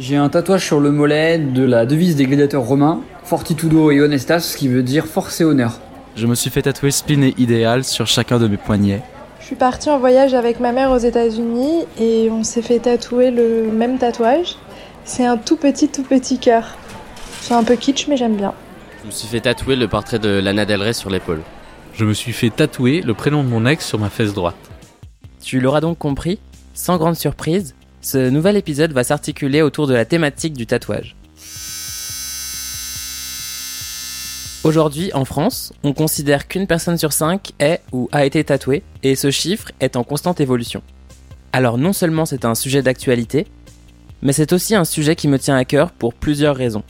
J'ai un tatouage sur le mollet de la devise des gladiateurs romains, Fortitudo et Honestas, ce qui veut dire force et honneur. Je me suis fait tatouer spin et idéal sur chacun de mes poignets. Je suis partie en voyage avec ma mère aux États-Unis et on s'est fait tatouer le même tatouage. C'est un tout petit, tout petit cœur. C'est un peu kitsch, mais j'aime bien. Je me suis fait tatouer le portrait de Lana Del Rey sur l'épaule. Je me suis fait tatouer le prénom de mon ex sur ma fesse droite. Tu l'auras donc compris, sans grande surprise, ce nouvel épisode va s'articuler autour de la thématique du tatouage. Aujourd'hui, en France, on considère qu'une personne sur cinq est ou a été tatouée, et ce chiffre est en constante évolution. Alors non seulement c'est un sujet d'actualité, mais c'est aussi un sujet qui me tient à cœur pour plusieurs raisons.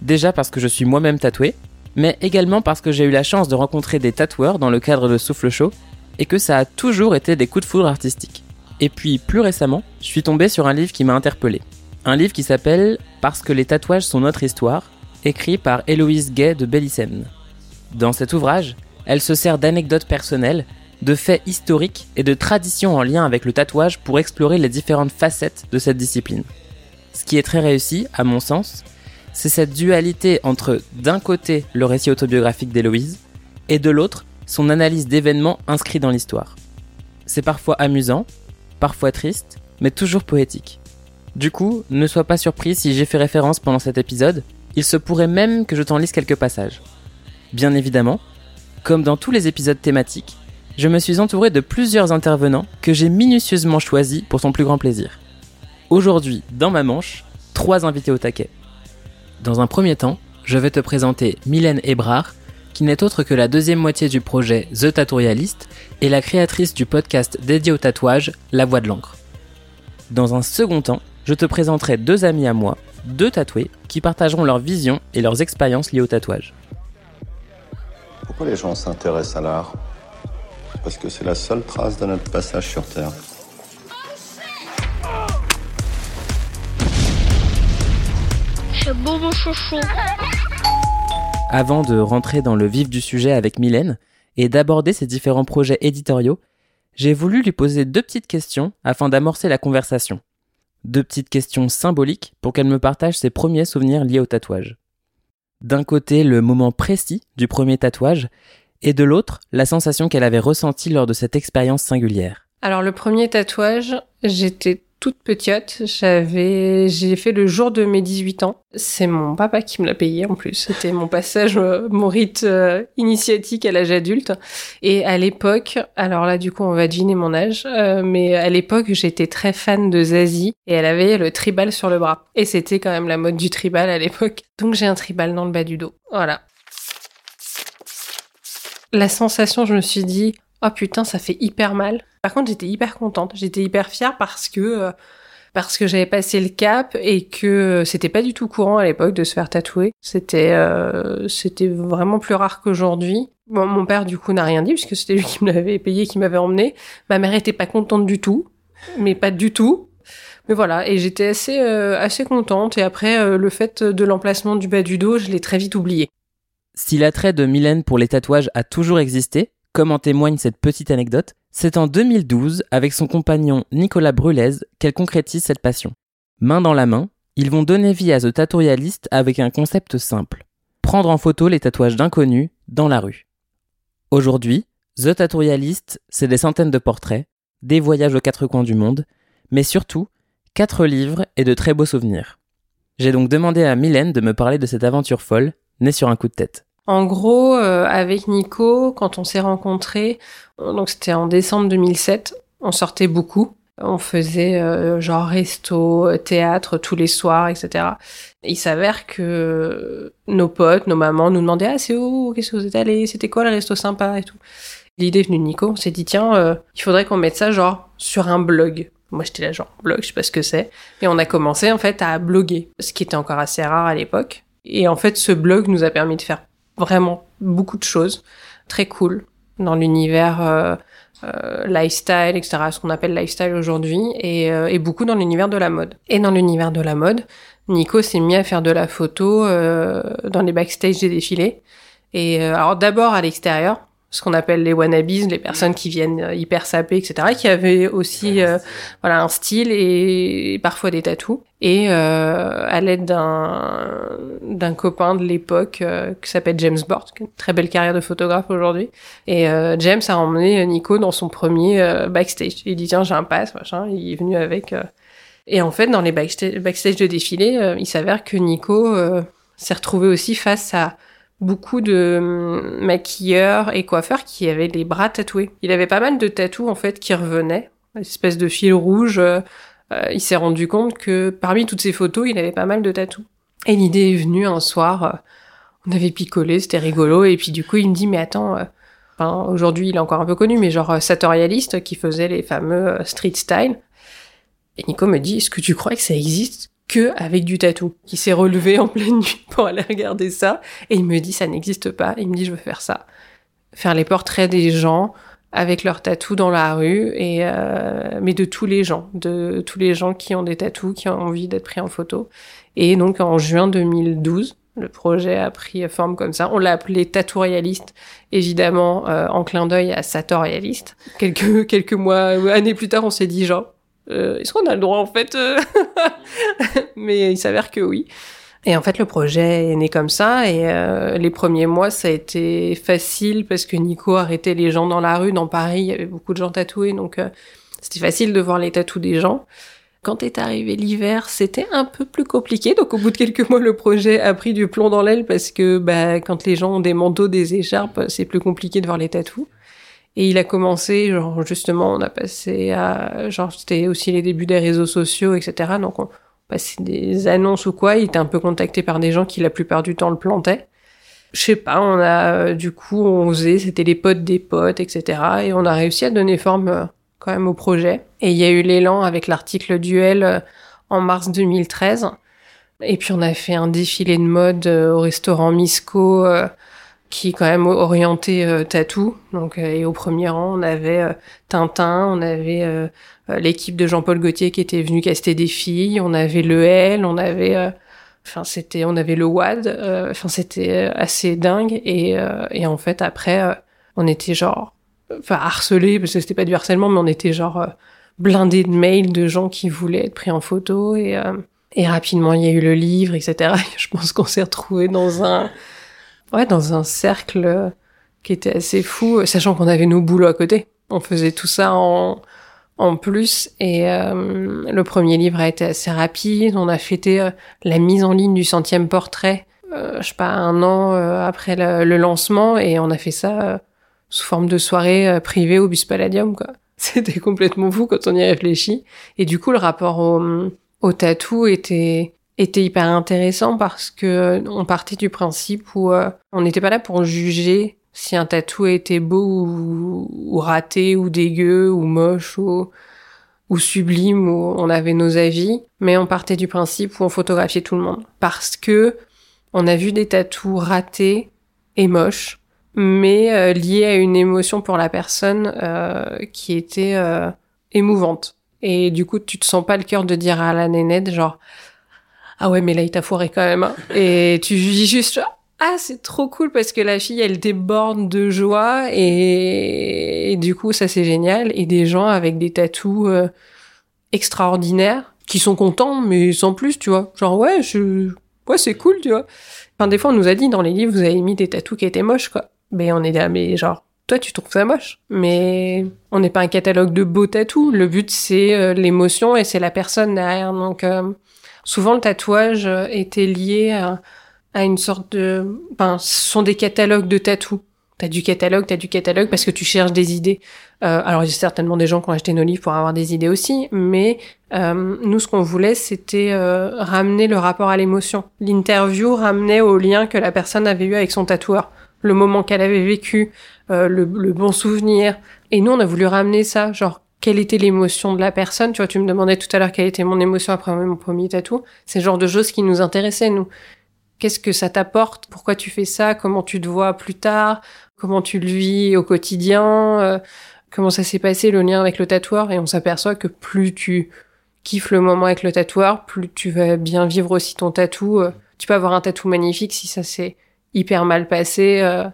Déjà parce que je suis moi-même tatoué, mais également parce que j'ai eu la chance de rencontrer des tatoueurs dans le cadre de Souffle Chaud, et que ça a toujours été des coups de foudre artistiques. Et puis plus récemment, je suis tombé sur un livre qui m'a interpellé. Un livre qui s'appelle Parce que les tatouages sont notre histoire, écrit par Héloïse Gay de Bellissène. Dans cet ouvrage, elle se sert d'anecdotes personnelles, de faits historiques et de traditions en lien avec le tatouage pour explorer les différentes facettes de cette discipline. Ce qui est très réussi, à mon sens, c'est cette dualité entre d'un côté le récit autobiographique d'Héloïse et de l'autre son analyse d'événements inscrits dans l'histoire. C'est parfois amusant, parfois triste, mais toujours poétique. Du coup, ne sois pas surpris si j'ai fait référence pendant cet épisode, il se pourrait même que je t'en lise quelques passages. Bien évidemment, comme dans tous les épisodes thématiques, je me suis entouré de plusieurs intervenants que j'ai minutieusement choisis pour ton plus grand plaisir. Aujourd'hui, dans ma manche, trois invités au taquet. Dans un premier temps, je vais te présenter Mylène Ebrard, qui n'est autre que la deuxième moitié du projet The Tattooialist et la créatrice du podcast dédié au tatouage La Voix de l'encre. Dans un second temps, je te présenterai deux amis à moi, deux tatoués, qui partageront leur vision et leurs expériences liées au tatouage. Pourquoi les gens s'intéressent à l'art? Parce que c'est la seule trace de notre passage sur Terre. beau mon chouchou. Avant de rentrer dans le vif du sujet avec Mylène et d'aborder ses différents projets éditoriaux, j'ai voulu lui poser deux petites questions afin d'amorcer la conversation. Deux petites questions symboliques pour qu'elle me partage ses premiers souvenirs liés au tatouage. D'un côté, le moment précis du premier tatouage, et de l'autre, la sensation qu'elle avait ressentie lors de cette expérience singulière. Alors le premier tatouage, j'étais toute petite, j'avais, j'ai fait le jour de mes 18 ans. C'est mon papa qui me l'a payé en plus. C'était mon passage, euh, mon rite euh, initiatique à l'âge adulte. Et à l'époque, alors là du coup on va deviner mon âge, euh, mais à l'époque j'étais très fan de Zazie et elle avait le tribal sur le bras. Et c'était quand même la mode du tribal à l'époque. Donc j'ai un tribal dans le bas du dos. Voilà. La sensation, je me suis dit, oh putain, ça fait hyper mal. Par contre, j'étais hyper contente, j'étais hyper fière parce que euh, parce que j'avais passé le cap et que c'était pas du tout courant à l'époque de se faire tatouer. C'était euh, c'était vraiment plus rare qu'aujourd'hui. Bon, mon père du coup n'a rien dit puisque c'était lui qui me l'avait payé, qui m'avait emmené. Ma mère était pas contente du tout, mais pas du tout. Mais voilà, et j'étais assez euh, assez contente. Et après, le fait de l'emplacement du bas du dos, je l'ai très vite oublié. Si l'attrait de Mylène pour les tatouages a toujours existé, comme en témoigne cette petite anecdote, c'est en 2012, avec son compagnon Nicolas Brulez, qu'elle concrétise cette passion. Main dans la main, ils vont donner vie à The Tattooialist avec un concept simple. Prendre en photo les tatouages d'inconnus dans la rue. Aujourd'hui, The Tattooialist, c'est des centaines de portraits, des voyages aux quatre coins du monde, mais surtout, quatre livres et de très beaux souvenirs. J'ai donc demandé à Mylène de me parler de cette aventure folle, née sur un coup de tête. En gros, euh, avec Nico, quand on s'est rencontrés, donc c'était en décembre 2007, on sortait beaucoup. On faisait euh, genre resto, théâtre tous les soirs, etc. il s'avère que nos potes, nos mamans nous demandaient ah c'est où, qu'est-ce que vous êtes allés, c'était quoi le resto sympa et tout? L'idée est venue de Nico, on s'est dit tiens, euh, il faudrait qu'on mette ça genre sur un blog. Moi j'étais là genre blog, je sais pas ce que c'est. Et on a commencé en fait à bloguer, ce qui était encore assez rare à l'époque. Et en fait ce blog nous a permis de faire vraiment beaucoup de choses très cool dans l'univers euh, euh, lifestyle, etc., ce qu'on appelle lifestyle aujourd'hui, et, euh, et, beaucoup dans l'univers de la mode. Et dans l'univers de la mode, Nico s'est mis à faire de la photo dans les backstage des défilés. Et alors d'abord à l'extérieur, ce qu'on appelle les wannabes, les personnes qui viennent euh, hyper saper, etc., qui avaient aussi euh, voilà un style et, parfois des tatous. Et euh, à l'aide d'un d'un copain de l'époque euh, qui s'appelle James Bort, qui a une très belle carrière de photographe aujourd'hui. Et James a emmené Nico dans son premier backstage. Il dit tiens j'ai un pass machin. Il est venu avec. Et en fait dans les backstage, backstage de défilé, il s'avère que Nico s'est retrouvé aussi face à beaucoup de hum, maquilleurs et coiffeurs qui avaient les bras tatoués. Il avait pas mal de tatous en fait qui revenaient, espèce de fil rouge. Euh, euh, il s'est rendu compte que parmi toutes ces photos, il avait pas mal de tatous. Et l'idée est venue un soir, euh, on avait picolé, c'était rigolo, et puis du coup il me dit mais attends, aujourd'hui il est encore un peu connu, mais genre Satorialiste qui faisait les fameux street style. Et Nico me dit est-ce que tu crois que ça existe? Que avec du tatou. Qui s'est relevé en pleine nuit pour aller regarder ça. Et il me dit, ça n'existe pas. Il me dit, je veux faire ça. Faire les portraits des gens avec leurs tatous dans la rue et euh, mais de tous les gens, de tous les gens qui ont des tatous, qui ont envie d'être pris en photo. Et donc en juin 2012, le projet a pris forme comme ça. On l'a appelé Tatou Réaliste, évidemment euh, en clin d'œil à Satorialiste. Quelques quelques mois, années plus tard, on s'est dit genre euh, est-ce qu'on a le droit en fait euh Mais il s'avère que oui. Et en fait, le projet est né comme ça. Et euh, les premiers mois, ça a été facile parce que Nico arrêtait les gens dans la rue. Dans Paris, il y avait beaucoup de gens tatoués, donc c'était facile de voir les tatous des gens. Quand est arrivé l'hiver, c'était un peu plus compliqué. Donc, au bout de quelques mois, le projet a pris du plomb dans l'aile parce que, bah, quand les gens ont des manteaux, des écharpes, c'est plus compliqué de voir les tatous. Et il a commencé, genre justement, on a passé à, genre c'était aussi les débuts des réseaux sociaux, etc. Donc on passait des annonces ou quoi. Il était un peu contacté par des gens qui la plupart du temps le plantaient. Je sais pas, on a du coup on faisait, c'était les potes des potes, etc. Et on a réussi à donner forme euh, quand même au projet. Et il y a eu l'élan avec l'article Duel euh, en mars 2013. Et puis on a fait un défilé de mode euh, au restaurant Misco qui quand même orienté euh, tatou. Donc, euh, et au premier rang, on avait euh, Tintin, on avait euh, l'équipe de Jean-Paul Gaultier qui était venu caster des filles, on avait le L, on avait, enfin c'était, on avait le WAD. Enfin, c'était assez dingue. Et, et en fait, après, on était genre, enfin harcelé parce que c'était pas du harcèlement, mais on était genre blindé de mails de gens qui voulaient être pris en photo et et rapidement il y a eu le livre, etc. Je pense qu'on s'est retrouvé dans un ouais, dans un cercle qui était assez fou, sachant qu'on avait nos boulots à côté. On faisait tout ça en, en plus. Et euh, le premier livre a été assez rapide. On a fêté euh, la mise en ligne du centième portrait, euh, je sais pas, un an après le, lancement. Et on a fait ça sous forme de soirée privée au Bus Palladium, quoi. C'était complètement fou quand on y réfléchit. Et du coup, le rapport au, au tatou était était hyper intéressant parce que euh, on partait du principe où euh, on n'était pas là pour juger si un tatou était beau ou, raté ou dégueu ou moche ou, sublime ou on avait nos avis, mais on partait du principe où on photographiait tout le monde parce que on a vu des tatous ratés et moches, mais euh, liés à une émotion pour la personne qui était émouvante. Et du coup, tu te sens pas le cœur de dire à la nénette genre ah ouais, mais là, il t'a foiré quand même. Hein. Et tu dis juste, ah, c'est trop cool parce que la fille, elle déborde de joie et, du coup, ça, c'est génial. Et des gens avec des tatous euh, extraordinaires qui sont contents, mais sans plus, tu vois. Genre, ouais, c'est cool, tu vois. Enfin, des fois, on nous a dit dans les livres, vous avez mis des tatous qui étaient moches, quoi. Mais on est là, mais genre, toi, tu trouves ça moche? Mais on n'est pas un catalogue de beaux tatous. Le but, c'est euh, l'émotion et c'est la personne derrière. Donc, euh, Souvent, le tatouage euh, était lié à, une sorte de... Ben, ce sont des catalogues de tatous. T'as du catalogue, t'as du catalogue parce que tu cherches des idées. Euh, alors, il y a certainement des gens qui ont acheté nos livres pour avoir des idées aussi, mais euh, nous, ce qu'on voulait, c'était ramener le rapport à l'émotion. L'interview ramenait au lien que la personne avait eu avec son tatoueur, le moment qu'elle avait vécu, le, le bon souvenir. Et nous, on a voulu ramener ça, genre quelle était l'émotion de la personne. Tu vois, tu me demandais tout à l'heure quelle était mon émotion après mon premier tatou. C'est le genre de choses qui nous intéressaient, nous. Qu'est-ce que ça t'apporte? Pourquoi tu fais ça? Comment tu te vois plus tard? Comment tu le vis au quotidien? Euh, Comment ça s'est passé le lien avec le tatoueur? Et on s'aperçoit que plus tu kiffes le moment avec le tatoueur, plus tu vas bien vivre aussi ton tatou. Euh. tu peux avoir un tatou magnifique si ça s'est hyper mal passé. Euh.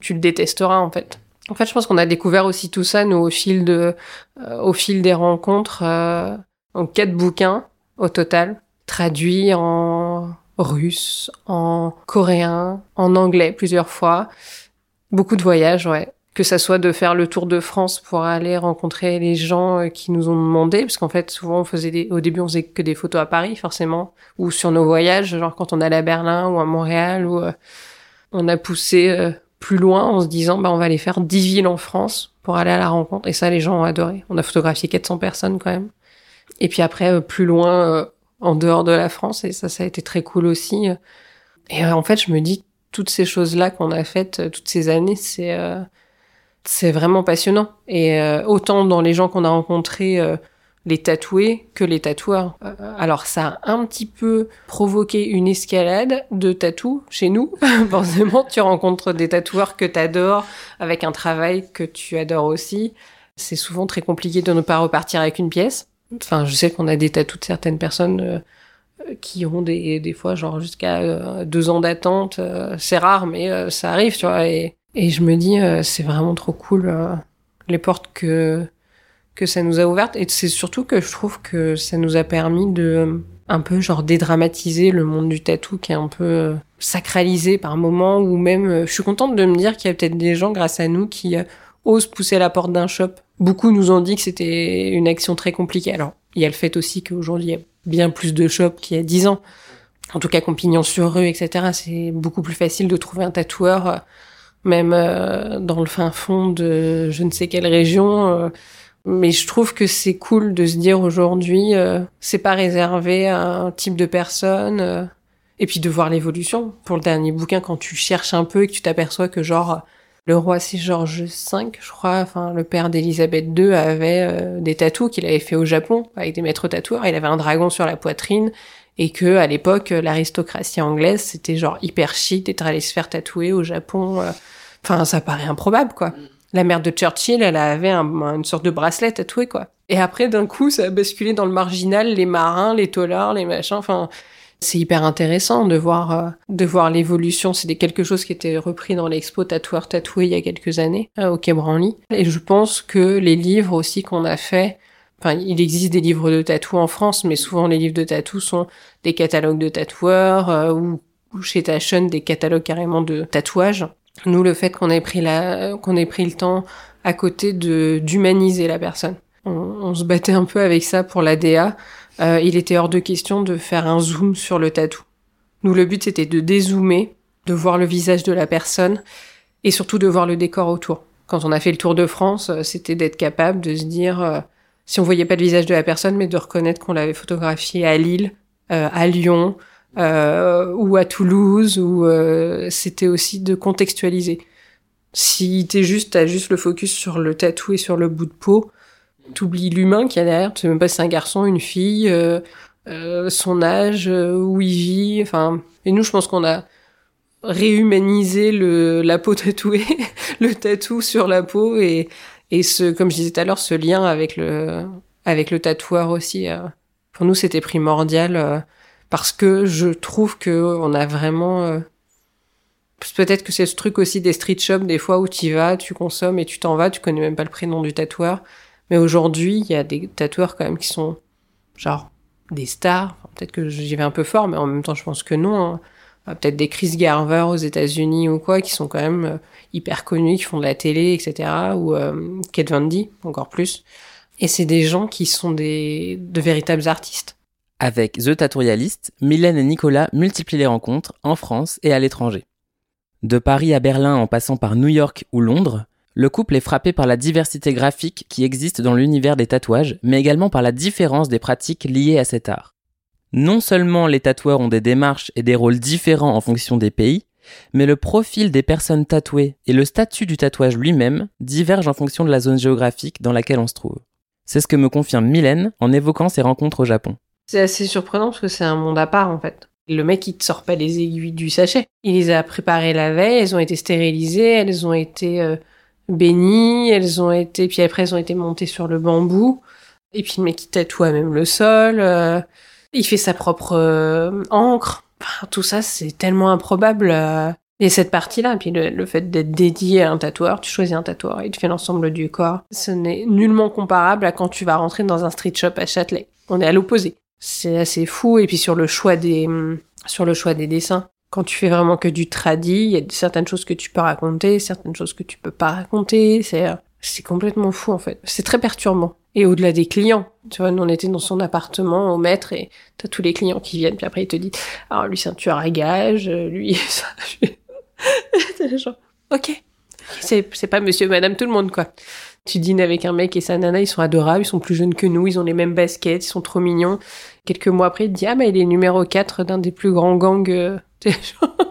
tu le détesteras en fait. En fait, je pense qu'on a découvert aussi tout ça nous au fil de, euh, au fil des rencontres, euh, en quatre bouquins au total, traduits en russe, en coréen, en anglais plusieurs fois. Beaucoup de voyages, ouais. Que ça soit de faire le tour de France pour aller rencontrer les gens euh, qui nous ont demandé, parce qu'en fait, souvent, on faisait au début, on faisait que des photos à Paris, forcément, ou sur nos voyages, genre quand on allait à Berlin ou à Montréal, ou on a poussé plus loin en se disant bah on va aller faire 10 villes en France pour aller à la rencontre et ça les gens ont adoré. On a photographié 400 personnes quand même. Et puis après euh, plus loin euh, en dehors de la France et ça ça a été très cool aussi. Et euh, en fait, je me dis toutes ces choses-là qu'on a faites toutes ces années, c'est c'est vraiment passionnant et autant dans les gens qu'on a rencontrés les tatoués que les tatoueurs. Euh, alors ça a un petit peu provoqué une escalade de tatous chez nous. Forcément, tu rencontres des tatoueurs que t'adores avec un travail que tu adores aussi. C'est souvent très compliqué de ne pas repartir avec une pièce. Enfin, je sais qu'on a des tatous de certaines personnes euh, qui ont des, des fois genre jusqu'à euh, deux ans d'attente. c'est rare, mais ça arrive, tu vois. Et je me dis, c'est vraiment trop cool les portes que que ça nous a ouvertes et c'est surtout que je trouve que ça nous a permis de un peu genre dédramatiser le monde du tatou qui est un peu euh, sacralisé par moment ou même euh, je suis contente de me dire qu'il y a peut-être des gens grâce à nous qui euh, osent pousser la porte d'un shop. Beaucoup nous ont dit que c'était une action très compliquée. Alors, il y a le fait aussi qu'aujourd'hui il y a bien plus de shops qu'il y a dix ans. En tout cas, Compignon sur rue, etc. C'est beaucoup plus facile de trouver un tatoueur, même dans le fin fond de je ne sais quelle région mais je trouve que c'est cool de se dire aujourd'hui, euh, c'est pas réservé à un type de personne. Euh, et puis de voir l'évolution. Pour le dernier bouquin, quand tu cherches un peu et que tu t'aperçois que genre le roi c'est George V, je crois, enfin le père d'Elisabeth II avait euh, des tatous qu'il avait fait au Japon avec des maîtres tatoueurs. Il avait un dragon sur la poitrine et que à l'époque l'aristocratie anglaise c'était genre hyper chic d'être allé se faire tatouer au Japon. Enfin ça paraît improbable quoi. La mère de Churchill, elle avait une sorte de bracelet tatoué, quoi. Et après, d'un coup, ça a basculé dans le marginal, les marins, les tolards, les machins, enfin... C'est hyper intéressant de voir euh, de voir l'évolution. C'était quelque chose qui était repris dans l'expo tatoueur tatoué il y a quelques années euh, au Quai Branly. Et je pense que les livres aussi qu'on a fait, enfin il existe des livres de tatou en France, mais souvent les livres de tatou sont des catalogues de tatoueurs euh, ou, ou chez Taschen des catalogues carrément de tatouages. Nous, le fait qu'on ait pris la, qu'on ait pris le temps à côté de d'humaniser la personne. On, se battait un peu avec ça pour la DA. Euh, il était hors de question de faire un zoom sur le tatou. Nous, le but c'était de dézoomer, de voir le visage de la personne et surtout de voir le décor autour. Quand on a fait le tour de France, euh, c'était d'être capable de se dire, euh, si on voyait pas le visage de la personne, mais de reconnaître qu'on l'avait photographié à Lille, à Lyon, euh, ou à Toulouse, ou euh, c'était aussi de contextualiser. Si t'es juste, t'as juste le focus sur le tatou et sur le bout de peau, t'oublies l'humain qu'il y a derrière. Tu sais même pas si c'est un garçon, une fille, euh, euh son âge, où il vit. Enfin, et nous, je pense qu'on a réhumanisé le la peau tatouée, le tatou sur la peau et et ce, comme je disais tout à l'heure, ce lien avec le avec le tatoueur aussi. pour nous, c'était primordial parce que je trouve que on a vraiment euh, peut-être que c'est ce truc aussi des street shops des fois où tu vas, tu consommes et tu t'en vas, tu connais même pas le prénom du tatoueur. Mais aujourd'hui, il y a des tatoueurs quand même qui sont genre des stars. peut-être que j'y vais un peu fort, mais en même temps, je pense que non. Hein. Euh, peut-être des Chris Garver aux États-Unis ou quoi, qui sont quand même euh, hyper connus, qui font de la télé, etc. Ou Kate Van encore plus. Et c'est des gens qui sont des de véritables artistes. Avec The Tattooialist, Mylène et Nicolas multiplient les rencontres en France et à l'étranger. De Paris à Berlin en passant par New York ou Londres, le couple est frappé par la diversité graphique qui existe dans l'univers des tatouages, mais également par la différence des pratiques liées à cet art. Non seulement les tatoueurs ont des démarches et des rôles différents en fonction des pays, mais le profil des personnes tatouées et le statut du tatouage lui-même divergent en fonction de la zone géographique dans laquelle on se trouve. C'est ce que me confirme Mylène en évoquant ses rencontres au Japon. C'est assez surprenant parce que c'est un monde à part en fait. Le mec, il te sort pas les aiguilles du sachet. Il les a préparées la veille, elles ont été stérilisées, elles ont été euh, bénies, elles ont été, puis après elles ont été montées sur le bambou. Et puis le mec, il tatoue à même le sol. Euh, il fait sa propre euh, encre. tout ça, c'est tellement improbable. Et cette partie-là, puis le, fait d'être dédié à un tatoueur, tu choisis un tatoueur et tu fais l'ensemble du corps, ce n'est nullement comparable à quand tu vas rentrer dans un street shop à Châtelet. On est à l'opposé. C'est assez fou. Et puis sur le choix des, sur le choix des dessins, quand tu fais vraiment que du tradi, il y a certaines choses que tu peux raconter, certaines choses que tu peux pas raconter. C'est, c'est complètement fou en fait. C'est très perturbant. Et au-delà des clients, tu vois, nous on était dans son appartement au maître et t'as tous les clients qui viennent puis après ils te disent, alors lui c'est un tueur à gages, lui ça. Ok, c'est c'est pas Monsieur, Madame, tout le monde quoi. Tu dînes avec un mec et sa nana, ils sont adorables, ils sont plus jeunes que nous, ils ont les mêmes baskets, ils sont trop mignons. Quelques mois après, il dit ah mais il est numéro 4 d'un des plus grands gangs. euh.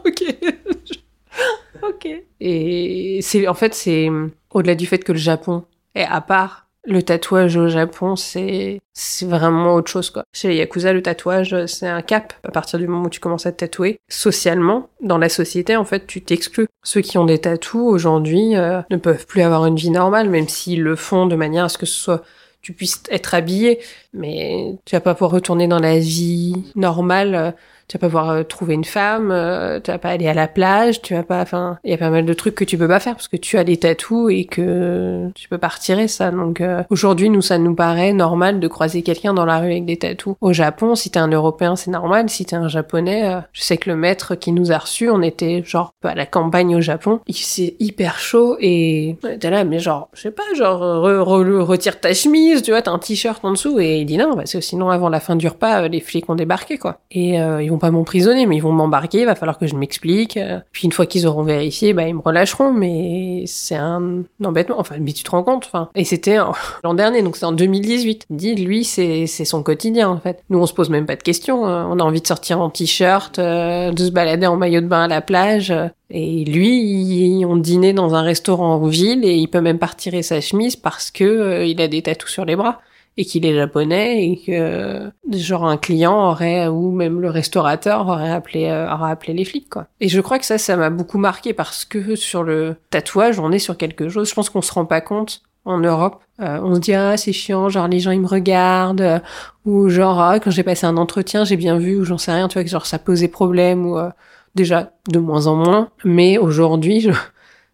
Ok, ok. Et c'est en fait c'est au-delà du fait que le Japon est à part. Le tatouage au Japon, c'est vraiment autre chose quoi. Chez les yakuza, le tatouage, c'est un cap. À partir du moment où tu commences à te tatouer, socialement, dans la société, en fait, tu t'exclus. Ceux qui ont des tatous aujourd'hui euh, ne peuvent plus avoir une vie normale, même s'ils le font de manière à ce que ce soit tu puisses être habillé, mais tu vas pas pouvoir retourner dans la vie normale. Tu vas pas pouvoir euh, trouver une femme, euh, tu vas pas aller à la plage, tu vas pas, enfin, il y a pas mal de trucs que tu peux pas faire parce que tu as des tatous et que tu peux pas retirer ça. Donc euh, aujourd'hui, nous, ça nous paraît normal de croiser quelqu'un dans la rue avec des tatous. Au Japon, si t'es un Européen, c'est normal. Si t'es un Japonais, euh, je sais que le maître qui nous a reçus, on était genre à la campagne au Japon, il c'est hyper chaud et t'es là, mais genre, je sais pas, genre re- re- retire ta chemise, tu vois, t'as un t-shirt en dessous et il dit non, parce que sinon avant la fin du repas, euh, les flics ont débarqué quoi. Et pas m'emprisonner, mais ils vont m'embarquer, va falloir que je m'explique. euh. Puis une fois qu'ils auront vérifié, bah ils me relâcheront, mais c'est un embêtement. Enfin, mais tu te rends compte, enfin. Et c'était en- l'an dernier, donc c'est en 2018. Il dit lui, c'est son quotidien en fait. Nous, on se pose même pas de questions. euh, On a envie de sortir en t-shirt, euh, de se balader en maillot de bain à la plage. euh, Et lui, il- on dînait dans un restaurant en ville et il peut même pas retirer sa chemise parce que euh, il a des tatous sur les bras et qu'il est japonais et que genre un client aurait ou même le restaurateur aurait appelé euh, aurait appelé les flics quoi. Et je crois que ça ça m'a beaucoup marqué parce que sur le tatouage, on est sur quelque chose, je pense qu'on se rend pas compte en Europe, Euh, on se dit ah c'est chiant, genre les gens ils me regardent euh, ou genre ah, quand j'ai passé un entretien, j'ai bien vu ou j'en sais rien, tu vois que genre ça posait problème ou euh, déjà de moins en moins, mais aujourd'hui je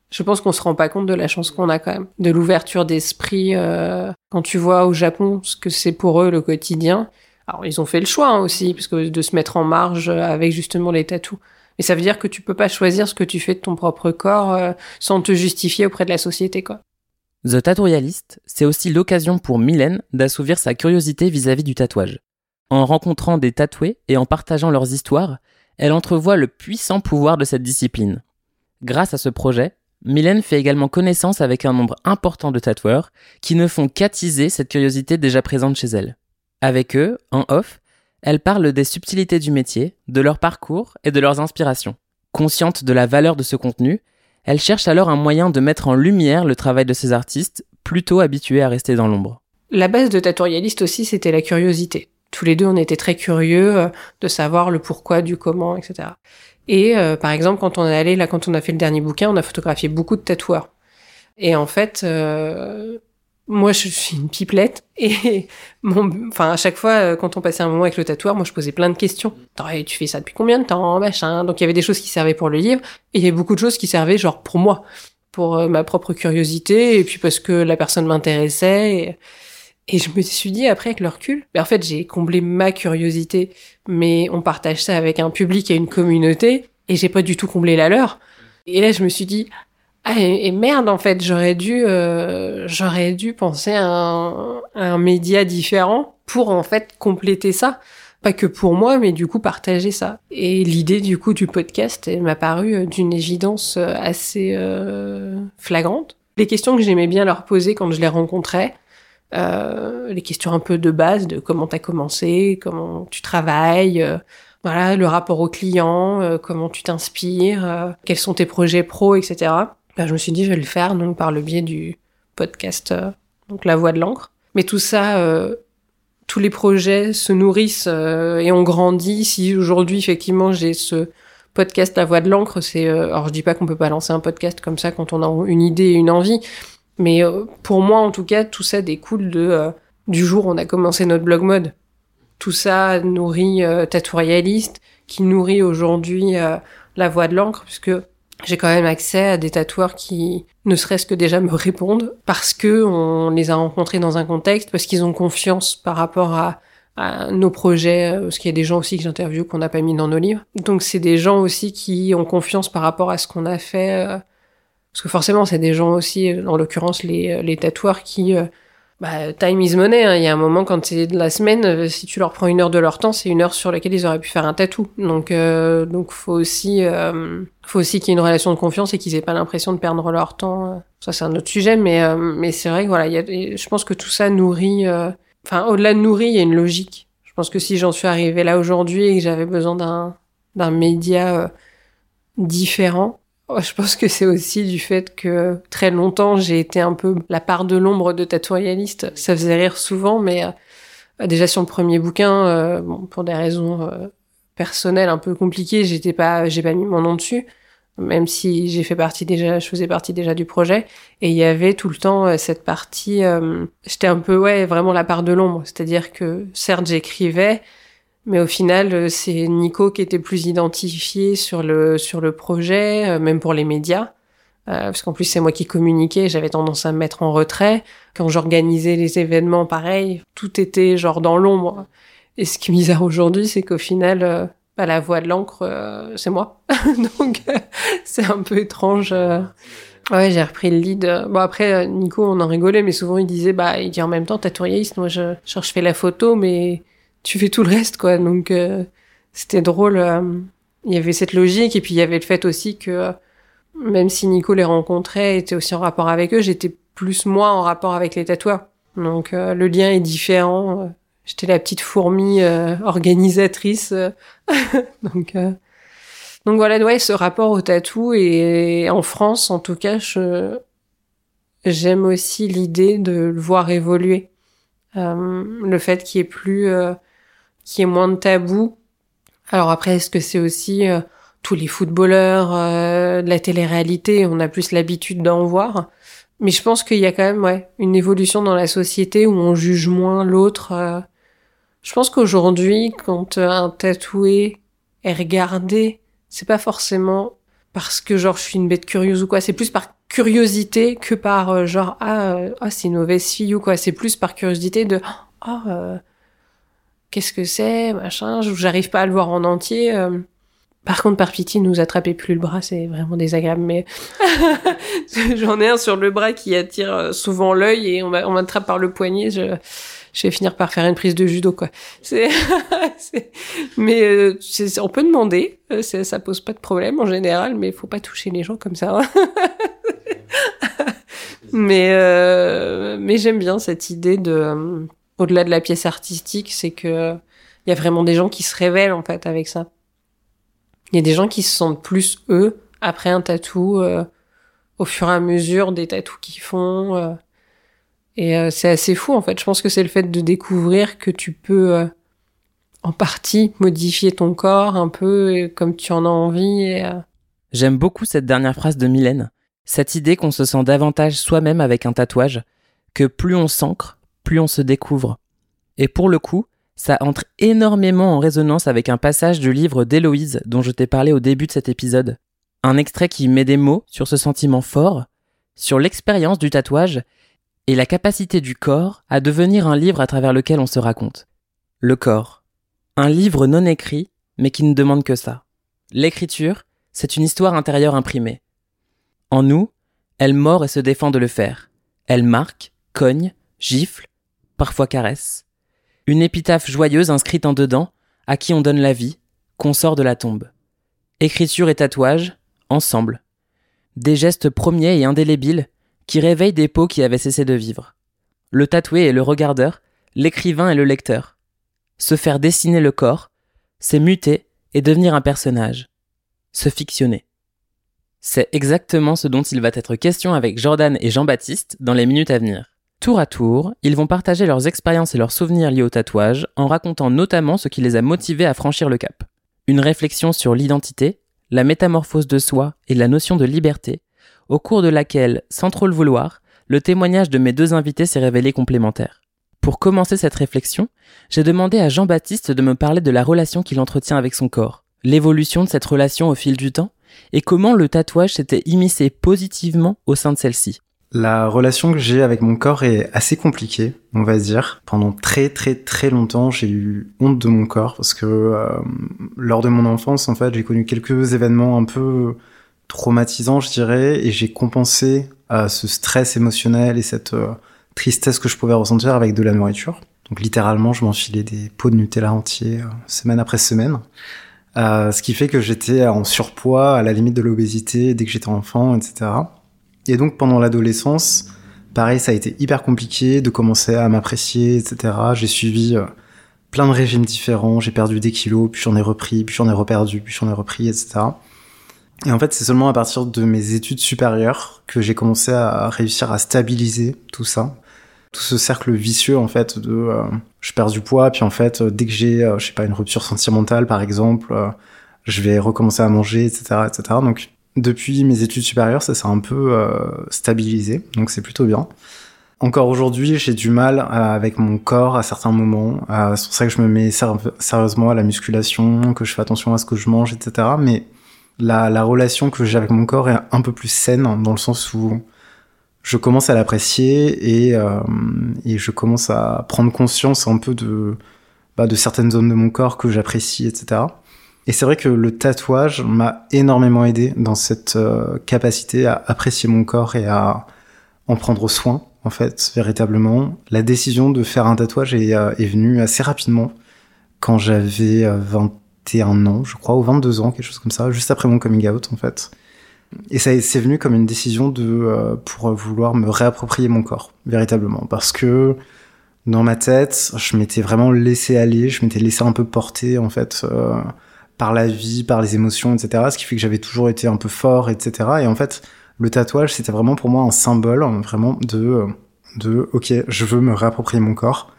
je pense qu'on se rend pas compte de la chance qu'on a quand même, de l'ouverture d'esprit euh, quand tu vois au Japon ce que c'est pour eux le quotidien. Alors ils ont fait le choix hein, aussi, parce que de se mettre en marge avec justement les tatous. Mais ça veut dire que tu peux pas choisir ce que tu fais de ton propre corps euh, sans te justifier auprès de la société, quoi. The Tattooyalist, c'est aussi l'occasion pour Mylène d'assouvir sa curiosité vis-à-vis du tatouage. En rencontrant des tatoués et en partageant leurs histoires, elle entrevoit le puissant pouvoir de cette discipline. Grâce à ce projet, Mylène fait également connaissance avec un nombre important de tatoueurs qui ne font qu'attiser cette curiosité déjà présente chez elle. Avec eux, en off, elle parle des subtilités du métier, de leur parcours et de leurs inspirations. Consciente de la valeur de ce contenu, elle cherche alors un moyen de mettre en lumière le travail de ces artistes, plutôt habitués à rester dans l'ombre. La base de Tatorialiste aussi, c'était la curiosité. Tous les deux, on était très curieux euh, de savoir le pourquoi, du comment, etc. Et euh, par exemple, quand on est allé, là, quand on a fait le dernier bouquin, on a photographié beaucoup de tatoueurs. Et en fait, euh, moi, je suis une pipelette. Et mon, enfin, à chaque fois, euh, quand on passait un moment avec le tatoueur, moi, je posais plein de questions. Tu fais ça depuis combien de temps, machin? Donc, il y avait des choses qui servaient pour le livre, et il y avait beaucoup de choses qui servaient, genre, pour moi, pour euh, ma propre curiosité, et puis parce que la personne m'intéressait. Et je me suis dit après avec le recul, ben en fait j'ai comblé ma curiosité, mais on partage ça avec un public et une communauté, et j'ai pas du tout comblé la leur. Et là je me suis dit ah et, merde en fait j'aurais dû euh, j'aurais dû penser à un, à un média différent pour en fait compléter ça, pas que pour moi mais du coup partager ça. Et l'idée du coup du podcast m'a paru euh, d'une évidence euh, assez euh, flagrante. Les questions que j'aimais bien leur poser quand je les rencontrais euh, les questions un peu de base de comment t'as commencé, comment tu travailles, euh, voilà, le rapport au client, euh, comment tu t'inspires, euh, quels sont tes projets pro, etc. Ben, je me suis dit, je vais le faire donc par le biais du podcast, euh, donc la voix de l'encre. Mais tout ça, tous les projets se nourrissent et ont grandi. Si aujourd'hui, effectivement, j'ai ce podcast La Voix de l'encre, c'est, alors je dis pas qu'on peut pas lancer un podcast comme ça quand on a une idée et une envie, mais euh, pour moi, en tout cas, tout ça découle de euh, du jour où on a commencé notre blog mode. Tout ça nourrit euh, qui nourrit aujourd'hui euh, la voix de l'encre, puisque j'ai quand même accès à des tatoueurs qui ne serait-ce que déjà me répondent parce que on les a rencontrés dans un contexte, parce qu'ils ont confiance par rapport à, à nos projets, euh, parce qu'il y a des gens aussi que j'interviewe qu'on n'a pas mis dans nos livres. Donc c'est des gens aussi qui ont confiance par rapport à ce qu'on a fait, euh, parce que forcément c'est des gens aussi, en l'occurrence les, les tatoueurs qui bah, time is money. Hein. Il y a un moment quand c'est de la semaine, euh, si tu leur prends une heure de leur temps, c'est une heure sur laquelle ils auraient pu faire un tatou. Donc, euh, donc faut aussi, euh, faut aussi qu'il y ait une relation de confiance et qu'ils aient pas l'impression de perdre leur temps. Ça, c'est un autre sujet, mais euh, mais c'est vrai que voilà, y a, je pense que tout ça nourrit. Enfin, au-delà de nourrir, il y a une logique. Je pense que si j'en suis arrivé là aujourd'hui et que j'avais besoin d'un d'un média différent, je pense que c'est aussi du fait que très longtemps j'ai été un peu la part de l'ombre de tatouarialiste. Ça faisait rire souvent, mais euh, déjà sur le premier bouquin, euh, pour des raisons euh, personnelles un peu compliquées, j'étais pas, j'ai pas mis mon nom dessus, même si j'ai fait partie déjà, je faisais partie déjà du projet. Et il y avait tout le temps cette partie, j'étais un peu ouais vraiment la part de l'ombre, c'est-à-dire que certes j'écrivais, mais au final, euh, c'est Nico qui était plus identifié sur le sur le projet, euh, même pour les médias, euh, parce qu'en plus c'est moi qui communiquais. J'avais tendance à me mettre en retrait quand j'organisais les événements. Pareil, tout était genre dans l'ombre. Et ce qui est bizarre aujourd'hui, c'est qu'au final, bah, la voix de l'encre, c'est moi. Donc c'est un peu étrange. Ouais, j'ai repris le lead. Bon après, Nico, on en rigolait, mais souvent il disait, bah, il dit en même temps, tatouailliste, moi je, je fais la photo, mais tu fais tout le reste, quoi. Donc, euh, c'était drôle. Euh, il y avait cette logique, et puis il y avait le fait aussi que, euh, même si Nico les rencontrait, était aussi en rapport avec eux, j'étais plus moi en rapport avec les tatoueurs. Donc, le lien est différent. J'étais la petite fourmi organisatrice. donc, donc voilà, ouais, ce rapport au tatou, et en France, en tout cas, je, j'aime aussi l'idée de le voir évoluer. le fait qu'il y ait plus qui est moins de tabou. Alors après, est-ce que c'est aussi euh, tous les footballeurs euh, de la télé-réalité, on a plus l'habitude d'en voir. Mais je pense qu'il y a quand même ouais, une évolution dans la société où on juge moins l'autre. Euh. Je pense qu'aujourd'hui, quand un tatoué est regardé, c'est pas forcément parce que genre je suis une bête curieuse ou quoi, c'est plus par curiosité que par genre ah, ah c'est une mauvaise fille ou quoi, c'est plus par curiosité de ah qu'est-ce que c'est, machin, j'arrive pas à le voir en entier. Euh. Par contre, par pitié, nous attrapez plus le bras, c'est vraiment désagréable, mais j'en ai un sur le bras qui attire euh, souvent l'œil et on m'attrape par le poignet, je, vais finir par faire une prise de judo, quoi. Mais euh, on peut demander, ça pose pas de problème en général, mais faut pas toucher les gens comme ça. Hein. mais j'aime bien cette idée de au-delà de la pièce artistique, c'est que il y a vraiment des gens qui se révèlent en fait avec ça. Il y a des gens qui se sentent plus eux après un tatou euh, au fur et à mesure des tatous qu'ils font. Euh. et euh, c'est assez fou en fait. Je pense que c'est le fait de découvrir que tu peux en partie modifier ton corps un peu comme tu en as envie. J'aime beaucoup cette dernière phrase de Mylène. Cette idée qu'on se sent davantage soi-même avec un tatouage, que plus on s'ancre, plus on se découvre. Et pour le coup, ça entre énormément en résonance avec un passage du livre d'Héloïse dont je t'ai parlé au début de cet épisode. Un extrait qui met des mots sur ce sentiment fort, sur l'expérience du tatouage et la capacité du corps à devenir un livre à travers lequel on se raconte. Le corps. Un livre non écrit, mais qui ne demande que ça. L'écriture, c'est une histoire intérieure imprimée. En nous, elle mord et se défend de le faire. Elle marque, cogne, gifle, parfois caresse. Une épitaphe joyeuse inscrite en dedans, à qui on donne la vie, qu'on sort de la tombe. Écriture et tatouage, ensemble. Des gestes premiers et indélébiles qui réveillent des peaux qui avaient cessé de vivre. Le tatoué est le regardeur, l'écrivain est le lecteur. Se faire dessiner le corps, c'est muter et devenir un personnage. Se fictionner. C'est exactement ce dont il va être question avec Jordan et Jean-Baptiste dans les minutes à venir. Tour à tour, ils vont partager leurs expériences et leurs souvenirs liés au tatouage en racontant notamment ce qui les a motivés à franchir le cap. Une réflexion sur l'identité, la métamorphose de soi et la notion de liberté, au cours de laquelle, sans trop le vouloir, le témoignage de mes deux invités s'est révélé complémentaire. Pour commencer cette réflexion, j'ai demandé à Jean-Baptiste de me parler de la relation qu'il entretient avec son corps, l'évolution de cette relation au fil du temps, et comment le tatouage s'était immiscé positivement au sein de celle-ci. La relation que j'ai avec mon corps est assez compliquée, on va dire. Pendant très très très longtemps, j'ai eu honte de mon corps parce que euh, lors de mon enfance, en fait, j'ai connu quelques événements un peu traumatisants, je dirais, et j'ai compensé euh, ce stress émotionnel et cette euh, tristesse que je pouvais ressentir avec de la nourriture. Donc littéralement, je m'enfilais des pots de Nutella entiers, semaine après semaine. ce qui fait que j'étais en surpoids, à la limite de l'obésité dès que j'étais enfant, etc. Et donc pendant l'adolescence, pareil, ça a été hyper compliqué de commencer à m'apprécier, etc. J'ai suivi euh, plein de régimes différents, j'ai perdu des kilos, puis j'en ai repris, puis j'en ai reperdu, puis j'en ai repris, etc. Et en fait, c'est seulement à partir de mes études supérieures que j'ai commencé à réussir à stabiliser tout ça. Tout ce cercle vicieux, en fait, de euh, je perds du poids, puis en fait, dès que j'ai, euh, je sais pas, une rupture sentimentale, par exemple, je vais recommencer à manger, etc., etc. Donc, depuis mes études supérieures, ça s'est un peu euh, stabilisé, donc c'est plutôt bien. Encore aujourd'hui, j'ai du mal avec mon corps à certains moments. Euh, c'est pour ça que je me mets sérieusement à la musculation, que je fais attention à ce que je mange, etc. Mais la, la relation que j'ai avec mon corps est un peu plus saine, dans le sens où je commence à l'apprécier et, euh, et je commence à prendre conscience un peu de, bah, de certaines zones de mon corps que j'apprécie, etc. Et c'est vrai que le tatouage m'a énormément aidé dans cette euh, capacité à apprécier mon corps et à en prendre soin, en fait, véritablement. La décision de faire un tatouage est, euh, venue assez rapidement, quand j'avais 21 euh, ans, je crois, ou 22 ans, quelque chose comme ça, juste après mon coming out, en fait. Et ça c'est venu comme une décision de pour vouloir me réapproprier mon corps, véritablement, parce que dans ma tête, je m'étais vraiment laissé aller, je m'étais laissé un peu porter, en fait par la vie, par les émotions, etc. Ce qui fait que j'avais toujours été un peu fort, etc. Et en fait, le tatouage, c'était vraiment pour moi un symbole, vraiment de, de, ok, je veux me réapproprier mon corps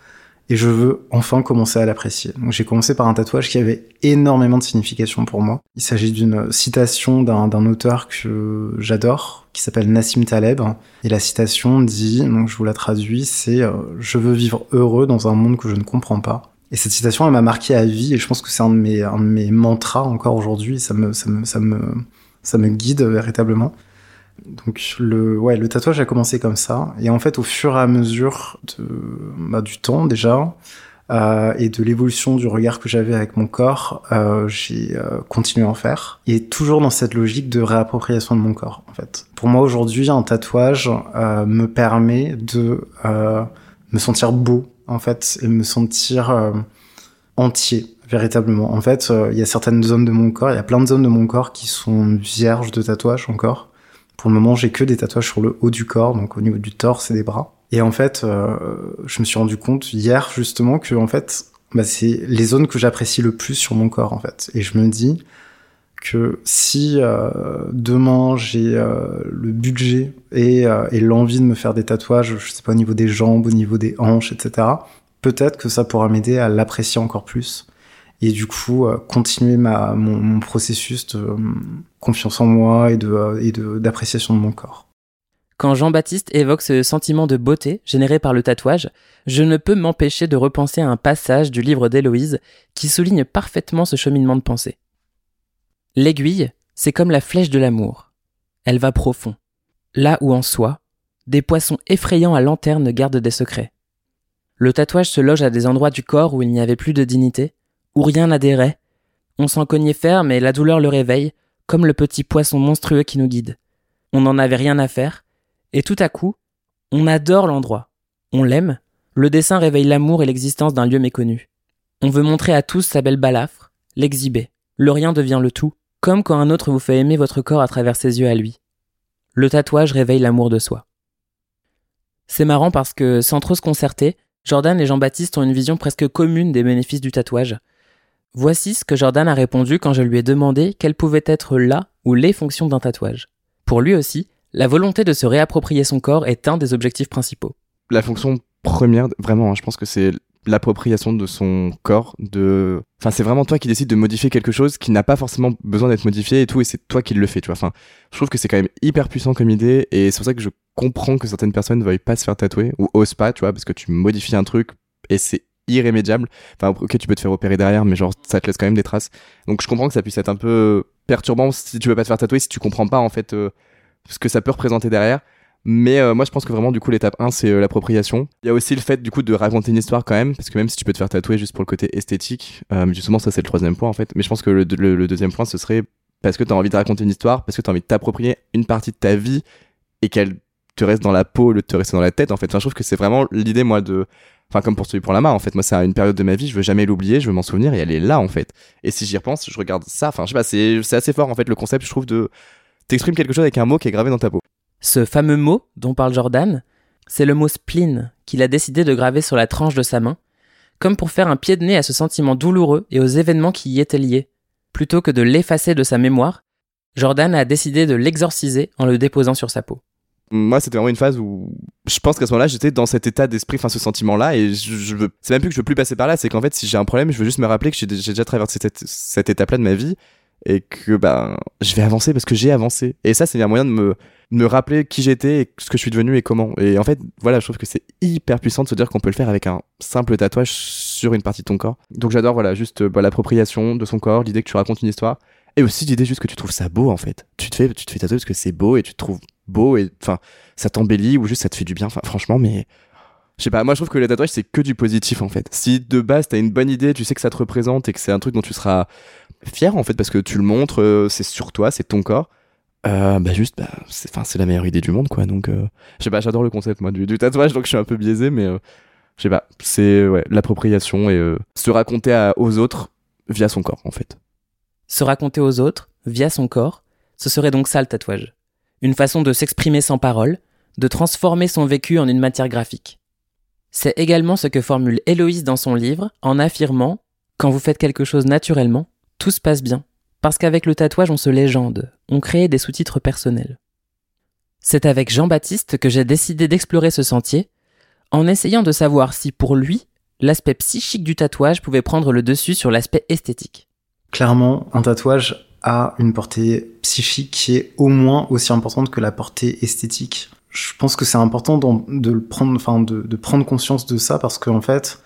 et je veux enfin commencer à l'apprécier. Donc j'ai commencé par un tatouage qui avait énormément de signification pour moi. Il s'agit d'une citation d'un auteur que j'adore, qui s'appelle Nassim Taleb. Et la citation dit, donc je vous la traduis, c'est euh, Je veux vivre heureux dans un monde que je ne comprends pas. Et cette citation, elle m'a marqué à vie, et je pense que c'est un de mes, un de mes mantras encore aujourd'hui. Ça me, ça me, ça me, ça me guide véritablement. Donc le, ouais, le tatouage a commencé comme ça, et en fait, au fur et à mesure de, bah, du temps déjà, euh, et de l'évolution du regard que j'avais avec mon corps, euh, j'ai euh, continué à en faire, et toujours dans cette logique de réappropriation de mon corps, en fait. Pour moi, aujourd'hui, un tatouage euh, me permet de euh, me sentir beau en fait, et me sentir euh, entier, véritablement. En fait, euh, il y a certaines zones de mon corps, il y a plein de zones de mon corps qui sont vierges de tatouages encore. Pour le moment, j'ai que des tatouages sur le haut du corps, donc au niveau du torse et des bras. Et en fait, euh, je me suis rendu compte hier justement que en fait, bah, c'est les zones que j'apprécie le plus sur mon corps en fait. Et je me dis, que si euh, demain j'ai euh, le budget et, euh, et l'envie de me faire des tatouages, je sais pas au niveau des jambes, au niveau des hanches, etc. Peut-être que ça pourra m'aider à l'apprécier encore plus et du coup continuer ma mon, mon, processus de confiance en moi et de et de d'appréciation de mon corps. Quand Jean-Baptiste évoque ce sentiment de beauté généré par le tatouage, je ne peux m'empêcher de repenser à un passage du livre d'Héloïse qui souligne parfaitement ce cheminement de pensée. L'aiguille, c'est comme la flèche de l'amour. Elle va profond. Là où en soi, des poissons effrayants à lanterne gardent des secrets. Le tatouage se loge à des endroits du corps où il n'y avait plus de dignité, où rien n'adhérait. On s'en cognait ferme et la douleur le réveille, comme le petit poisson monstrueux qui nous guide. On n'en avait rien à faire, et tout à coup, on adore l'endroit. On l'aime, le dessin réveille l'amour et l'existence d'un lieu méconnu. On veut montrer à tous sa belle balafre, l'exhiber. Le rien devient le tout, comme quand un autre vous fait aimer votre corps à travers ses yeux à lui. Le tatouage réveille l'amour de soi. C'est marrant parce que, sans trop se concerter, Jordan et Jean-Baptiste ont une vision presque commune des bénéfices du tatouage. Voici ce que Jordan a répondu quand je lui ai demandé quelles pouvaient être la ou les fonctions d'un tatouage. Pour lui aussi, la volonté de se réapproprier son corps est un des objectifs principaux. La fonction première, vraiment, hein, je pense que c'est l'appropriation de son corps, de, enfin, c'est vraiment toi qui décides de modifier quelque chose qui n'a pas forcément besoin d'être modifié et tout, et c'est toi qui le fais, tu vois. Enfin, je trouve que c'est quand même hyper puissant comme idée, et c'est pour ça que je comprends que certaines personnes ne veuillent pas se faire tatouer ou osent pas, tu vois, parce que tu modifies un truc et c'est irrémédiable. Enfin, ok, tu peux te faire opérer derrière, mais genre, ça te laisse quand même des traces. Donc, je comprends que ça puisse être un peu perturbant si tu veux pas te faire tatouer, si tu comprends pas, en fait, euh, ce que ça peut représenter derrière. Mais euh, moi, je pense que vraiment, du coup, l'étape 1, c'est euh, l'appropriation. Il y a aussi le fait, du coup, de raconter une histoire quand même, parce que même si tu peux te faire tatouer juste pour le côté esthétique, euh, justement, ça, c'est le troisième point, en fait. Mais je pense que le, le- le deuxième point, ce serait parce que tu as envie de raconter une histoire, parce que tu as envie de t'approprier une partie de ta vie et qu'elle te reste dans la peau de te rester dans la tête, en fait. Enfin, je trouve que c'est vraiment l'idée, moi, de. Enfin, comme pour celui pour la main, en fait. Moi, c'est une période de ma vie, je veux jamais l'oublier, je veux m'en souvenir et elle est là, en fait. Et si j'y repense, je regarde ça. Enfin, je sais pas, c'est assez fort, en fait, le concept, je trouve, de. T'exprimes quelque chose avec un mot qui est gravé dans ta peau. Ce fameux mot dont parle Jordan, c'est le mot spleen qu'il a décidé de graver sur la tranche de sa main, comme pour faire un pied de nez à ce sentiment douloureux et aux événements qui y étaient liés. Plutôt que de l'effacer de sa mémoire, Jordan a décidé de l'exorciser en le déposant sur sa peau. moi c'était vraiment une phase où je pense qu'à ce moment-là j'étais dans cet état d'esprit enfin ce sentiment là et je, c'est même plus que je veux plus passer par là c'est qu'en fait si j'ai un problème je veux juste me rappeler que j'ai déjà traversé cette, cette étape là de ma vie et que ben je vais avancer parce que j'ai avancé et ça c'est un moyen de me me rappeler qui j'étais et ce que je suis devenu et comment. Et en fait voilà je trouve que c'est hyper puissant de se dire qu'on peut le faire avec un simple tatouage sur une partie de ton corps. Donc j'adore voilà juste bah, l'appropriation de son corps l'idée que tu racontes une histoire. Et aussi l'idée juste que tu trouves ça beau en fait. Tu te fais tu te fais tatouer parce que c'est beau et tu te trouves beau et enfin ça t'embellit ou juste ça te fait du bien. Enfin franchement mais je sais pas moi je trouve que le tatouage c'est que du positif en fait. Si de base t'as une bonne idée tu sais que ça te représente et que c'est un truc dont tu seras fier en fait parce que tu le montres euh, c'est sur toi c'est ton corps euh, bah juste bah c'est enfin c'est la meilleure idée du monde quoi donc euh, pas j'adore le concept moi du, du tatouage donc je suis un peu biaisé mais euh, je sais pas c'est ouais l'appropriation et euh, se raconter à- aux autres via son corps en fait Se raconter aux autres, via son corps, ce serait donc ça le tatouage. Une façon de s'exprimer sans parole, de transformer son vécu en une matière graphique. C'est également ce que formule Héloïse dans son livre en affirmant Quand vous faites quelque chose naturellement, tout se passe bien. Parce qu'avec le tatouage, on se légende, on crée des sous-titres personnels. C'est avec Jean-Baptiste que j'ai décidé d'explorer ce sentier, en essayant de savoir si pour lui, l'aspect psychique du tatouage pouvait prendre le dessus sur l'aspect esthétique. Clairement, un tatouage a une portée psychique qui est au moins aussi importante que la portée esthétique. Je pense que c'est important de prendre conscience de ça parce qu'en fait,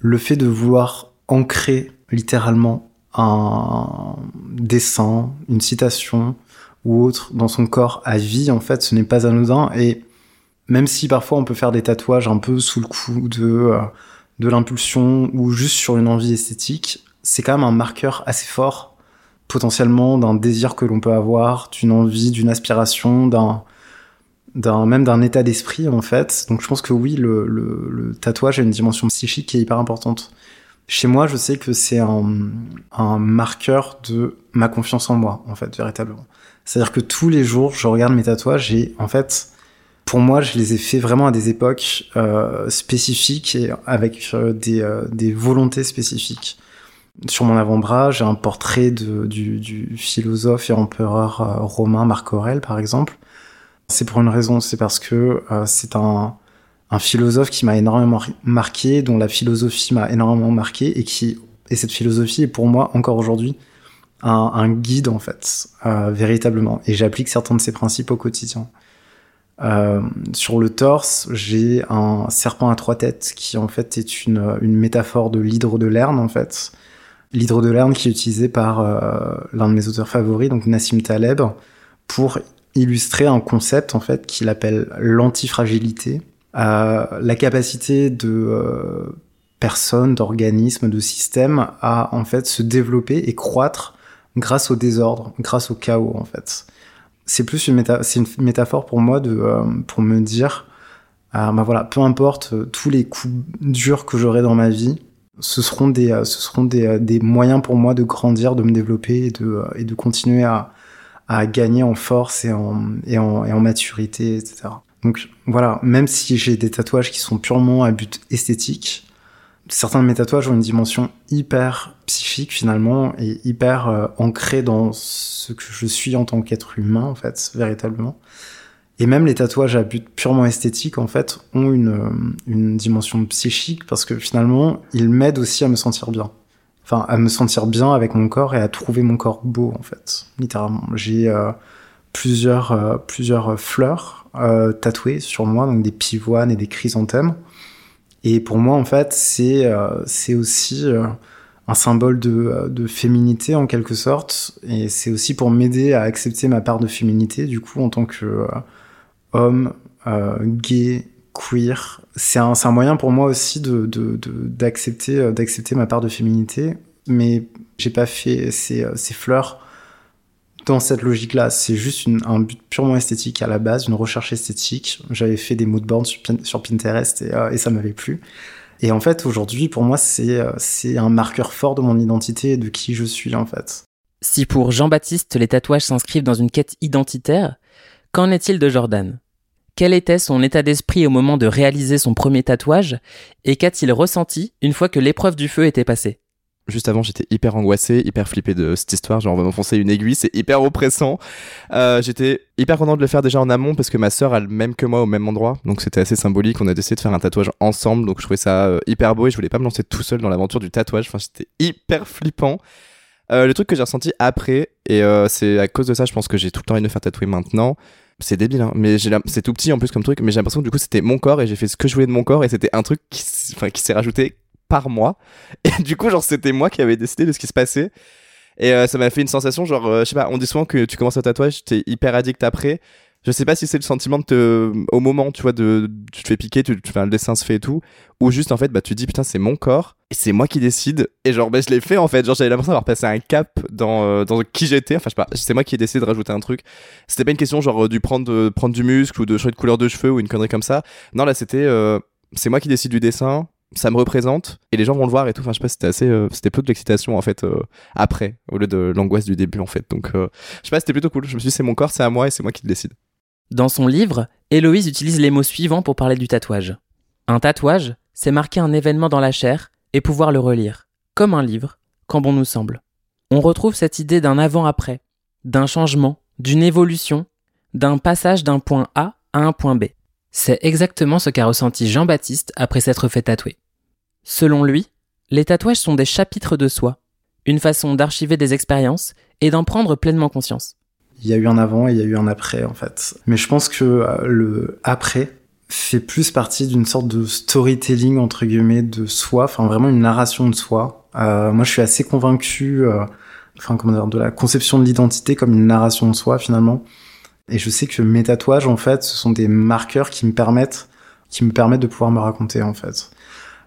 le fait de vouloir ancrer littéralement un dessin, une citation ou autre dans son corps à vie, en fait, ce n'est pas anodin. Et même si parfois on peut faire des tatouages un peu sous le coup de, euh, de l'impulsion ou juste sur une envie esthétique, c'est quand même un marqueur assez fort, potentiellement d'un désir que l'on peut avoir, d'une envie, d'une aspiration, d'un, même d'un état d'esprit en fait. Donc je pense que oui, le, le, le tatouage a une dimension psychique qui est hyper importante. Chez moi, je sais que c'est un, marqueur de ma confiance en moi, en fait, véritablement. C'est-à-dire que tous les jours, je regarde mes tatouages et en fait, pour moi, je les ai faits vraiment à des époques euh, spécifiques et avec euh, des, euh, des volontés spécifiques. Sur mon avant-bras, j'ai un portrait du, du philosophe et empereur romain Marc Aurèle, par exemple. C'est pour une raison, c'est parce que c'est un, un philosophe qui m'a énormément marqué, dont la philosophie m'a énormément marqué, et qui et cette philosophie est pour moi encore aujourd'hui un, guide en fait, euh, véritablement. Et j'applique certains de ses principes au quotidien. Euh, sur le torse, j'ai un serpent à trois têtes qui en fait est une, une métaphore de l'hydre de Lerne en fait. L'hydre de Lerne qui est utilisé par euh, l'un de mes auteurs favoris, donc Nassim Taleb, pour illustrer un concept en fait qu'il appelle l'antifragilité, euh, la capacité de euh, personnes, d'organismes, de systèmes à en fait se développer et croître grâce au désordre, grâce au chaos en fait. C'est plus une, méta une métaphore pour moi de, euh, pour me dire, euh, bah voilà, peu importe euh, tous les coups durs que j'aurai dans ma vie, ce seront des, euh, ce seront des, des moyens pour moi de grandir, de me développer et de, et de continuer à, à gagner en force et en, et en maturité, etc. Donc voilà, même si j'ai des tatouages qui sont purement à but esthétique, certains de mes tatouages ont une dimension hyper psychique finalement et hyper euh, ancrée dans ce que je suis en tant qu'être humain en fait, véritablement. Et même les tatouages à but purement esthétique en fait ont une, euh, une dimension psychique parce que finalement ils m'aident aussi à me sentir bien. Enfin, à me sentir bien avec mon corps et à trouver mon corps beau en fait, littéralement. J'ai euh, plusieurs, plusieurs fleurs euh, tatouées sur moi, donc des pivoines et des chrysanthèmes. Et pour moi, en fait, c'est c'est aussi un symbole de, de féminité en quelque sorte. Et c'est aussi pour m'aider à accepter ma part de féminité, du coup, en tant que homme, gay, queer. C'est un, un, moyen pour moi aussi d'accepter de, ma part de féminité. Mais j'ai pas fait ces, ces fleurs dans cette logique-là. C'est juste un but purement esthétique à la base, une recherche esthétique. J'avais fait des moodboards sur, sur Pinterest et, euh, et ça m'avait plu. Et en fait, aujourd'hui, pour moi, c'est euh, c'est un marqueur fort de mon identité et de qui je suis, en fait. Si pour Jean-Baptiste, les tatouages s'inscrivent dans une quête identitaire, qu'en est-il de Jordan? Quel était son état d'esprit au moment de réaliser son premier tatouage? Et qu'a-t-il ressenti une fois que l'épreuve du feu était passée? Juste avant, j'étais hyper angoissé, hyper flippé de cette histoire. Genre, on va m'enfoncer une aiguille, c'est hyper oppressant. Euh, j'étais hyper content de le faire déjà en amont parce que ma sœur a le même que moi au même endroit. Donc, c'était assez symbolique. On a décidé de faire un tatouage ensemble. Donc, je trouvais ça euh, hyper beau et je voulais pas me lancer tout seul dans l'aventure du tatouage. Enfin, c'était hyper flippant. Euh, le truc que j'ai ressenti après, et euh, c'est à cause de ça, je pense que j'ai tout le temps envie de faire tatouer maintenant. C'est débile, hein, mais c'est tout petit en plus comme truc, mais j'ai l'impression que du coup c'était mon corps et j'ai fait ce que je voulais de mon corps et c'était un truc qui, qui s'est rajouté par mois. Et du coup, genre, c'était moi qui avais décidé de ce qui se passait. Et euh, ça m'a fait une sensation, genre, euh, je sais pas, on dit souvent que tu commences un tatouage, t'es hyper addict après. Je sais pas si c'est le sentiment de te, au moment, tu vois, de, tu te fais piquer, tu, tu fais un dessin se fait et tout, ou juste en fait, bah, tu dis putain, c'est mon corps, et c'est moi qui décide, et genre, bah, je l'ai fait en fait, genre, j'avais l'impression d'avoir passé un cap dans, euh, dans qui j'étais, enfin, je sais pas, c'est moi qui ai décidé de rajouter un truc. C'était pas une question, genre, du prendre, de, prendre du muscle ou de changer de couleur de cheveux ou une connerie comme ça. Non, là, c'était, c'est moi qui décide du dessin, ça me représente et les gens vont le voir et tout. Enfin, je sais pas, c'était assez, euh, c'était peu de l'excitation en fait euh, après au lieu de l'angoisse du début en fait. Donc, euh, je sais pas, c'était plutôt cool. Je me suis dit, c'est mon corps, c'est à moi et c'est moi qui le décide. Dans son livre, Héloïse utilise les mots suivants pour parler du tatouage. Un tatouage, c'est marquer un événement dans la chair et pouvoir le relire, comme un livre, quand bon nous semble. On retrouve cette idée d'un avant-après, d'un changement, d'une évolution, d'un passage d'un point A à un point B. C'est exactement ce qu'a ressenti Jean-Baptiste après s'être fait tatouer. Selon lui, les tatouages sont des chapitres de soi, une façon d'archiver des expériences et d'en prendre pleinement conscience. Il y a eu un avant et il y a eu un après en fait. Mais je pense que euh, le après fait plus partie d'une sorte de storytelling entre guillemets de soi, enfin vraiment une narration de soi. Euh, moi je suis assez convaincu, euh, enfin comment dire, de la conception de l'identité comme une narration de soi finalement. Et je sais que mes tatouages en fait ce sont des marqueurs qui me permettent qui me permettent de pouvoir me raconter en fait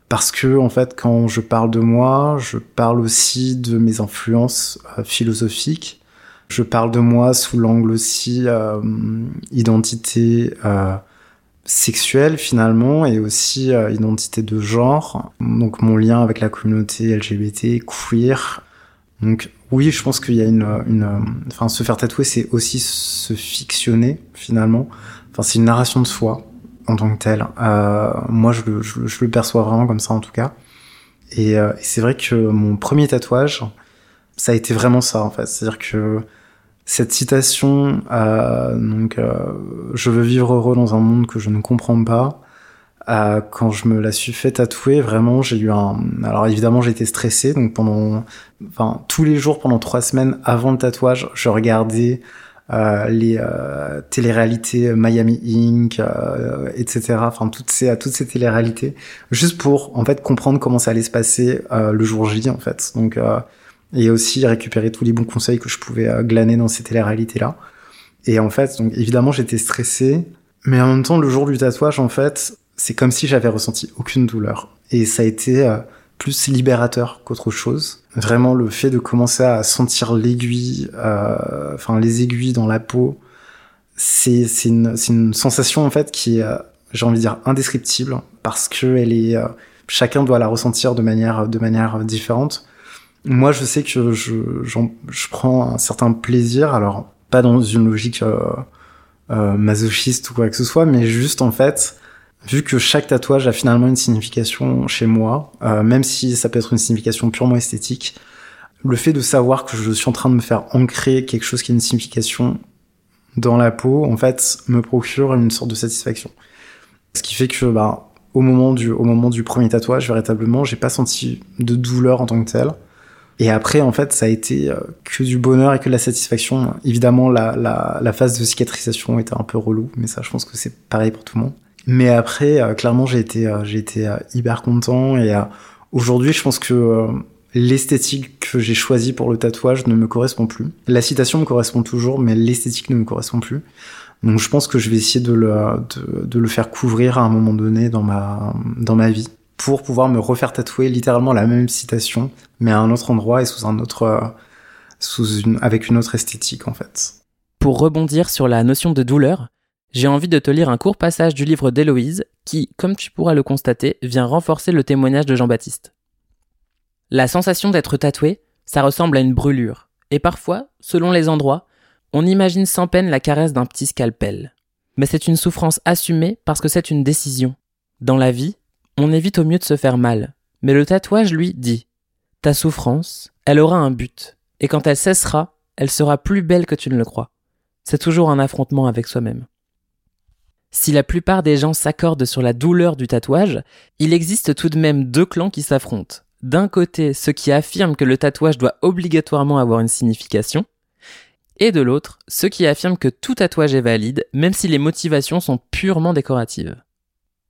parce que en fait quand je parle de moi, je parle aussi de mes influences euh, philosophiques. Je parle de moi sous l'angle aussi euh, identité euh, sexuelle finalement et aussi euh, identité de genre. Donc mon lien avec la communauté LGBT, queer. Donc oui, je pense qu'il y a une, une, enfin se faire tatouer, c'est aussi se fictionner finalement. Enfin c'est une narration de soi en tant que tel. Euh, moi, je le, je, le, perçois vraiment comme ça en tout cas. Et, euh, c'est vrai que mon premier tatouage, ça a été vraiment ça en fait. C'est-à-dire que cette citation, euh, donc, euh, je veux vivre heureux dans un monde que je ne comprends pas. Euh, quand je me la suis fait tatouer, vraiment, j'ai eu un. Alors évidemment, été stressé, donc pendant, enfin, tous les jours pendant trois semaines avant le tatouage, je regardais euh, les euh, téléréalités Miami Inc, euh, etc. Enfin toutes ces toutes ces téléréalités, juste pour en fait comprendre comment ça allait se passer euh, le jour J en fait. Donc et aussi récupérer tous les bons conseils que je pouvais glaner dans ces téléréalités là. Et en fait, donc évidemment j'étais stressé, mais en même temps le jour du tatouage en fait, c'est comme si j'avais ressenti aucune douleur. Et ça a été plus libérateur qu'autre chose. Vraiment le fait de commencer à sentir l'aiguille, euh, enfin les aiguilles dans la peau, c'est une, une sensation en fait qui est, euh, j'ai envie de dire indescriptible parce que elle est, euh, chacun doit la ressentir de manière de manière différente. Moi, je sais que je je prends un certain plaisir, alors pas dans une logique euh, euh, masochiste ou quoi que ce soit, mais juste en fait vu que chaque tatouage a finalement une signification chez moi, euh, même si ça peut être une signification purement esthétique, le fait de savoir que je suis en train de me faire ancrer quelque chose qui a une signification dans la peau, en fait, me procure une sorte de satisfaction. Ce qui fait que, bah, au moment du, au moment du premier tatouage, véritablement, j'ai pas senti de douleur en tant que tel. Et après, en fait, ça a été euh, que du bonheur et que de la satisfaction. Évidemment, la, la, la phase de cicatrisation était un peu relou, mais ça, je pense que c'est pareil pour tout le monde. Mais après, euh, clairement, j'ai été, euh, j'ai été euh, hyper content et aujourd'hui, je pense que l'esthétique que j'ai choisie pour le tatouage ne me correspond plus. La citation me correspond toujours, mais l'esthétique ne me correspond plus. Donc je pense que je vais essayer de le, de, le faire couvrir à un moment donné dans ma, dans ma vie pour pouvoir me refaire tatouer littéralement la même citation, mais à un autre endroit et sous un autre, sous une, avec une autre esthétique en fait. Pour rebondir sur la notion de douleur, j'ai envie de te lire un court passage du livre d'Héloïse qui, comme tu pourras le constater, vient renforcer le témoignage de Jean-Baptiste. La sensation d'être tatoué, ça ressemble à une brûlure, et parfois, selon les endroits, on imagine sans peine la caresse d'un petit scalpel. Mais c'est une souffrance assumée parce que c'est une décision. Dans la vie, on évite au mieux de se faire mal, mais le tatouage lui dit Ta souffrance, elle aura un but, et quand elle cessera, elle sera plus belle que tu ne le crois. C'est toujours un affrontement avec soi-même. Si la plupart des gens s'accordent sur la douleur du tatouage, il existe tout de même deux clans qui s'affrontent. D'un côté, ceux qui affirment que le tatouage doit obligatoirement avoir une signification, et de l'autre, ceux qui affirment que tout tatouage est valide, même si les motivations sont purement décoratives.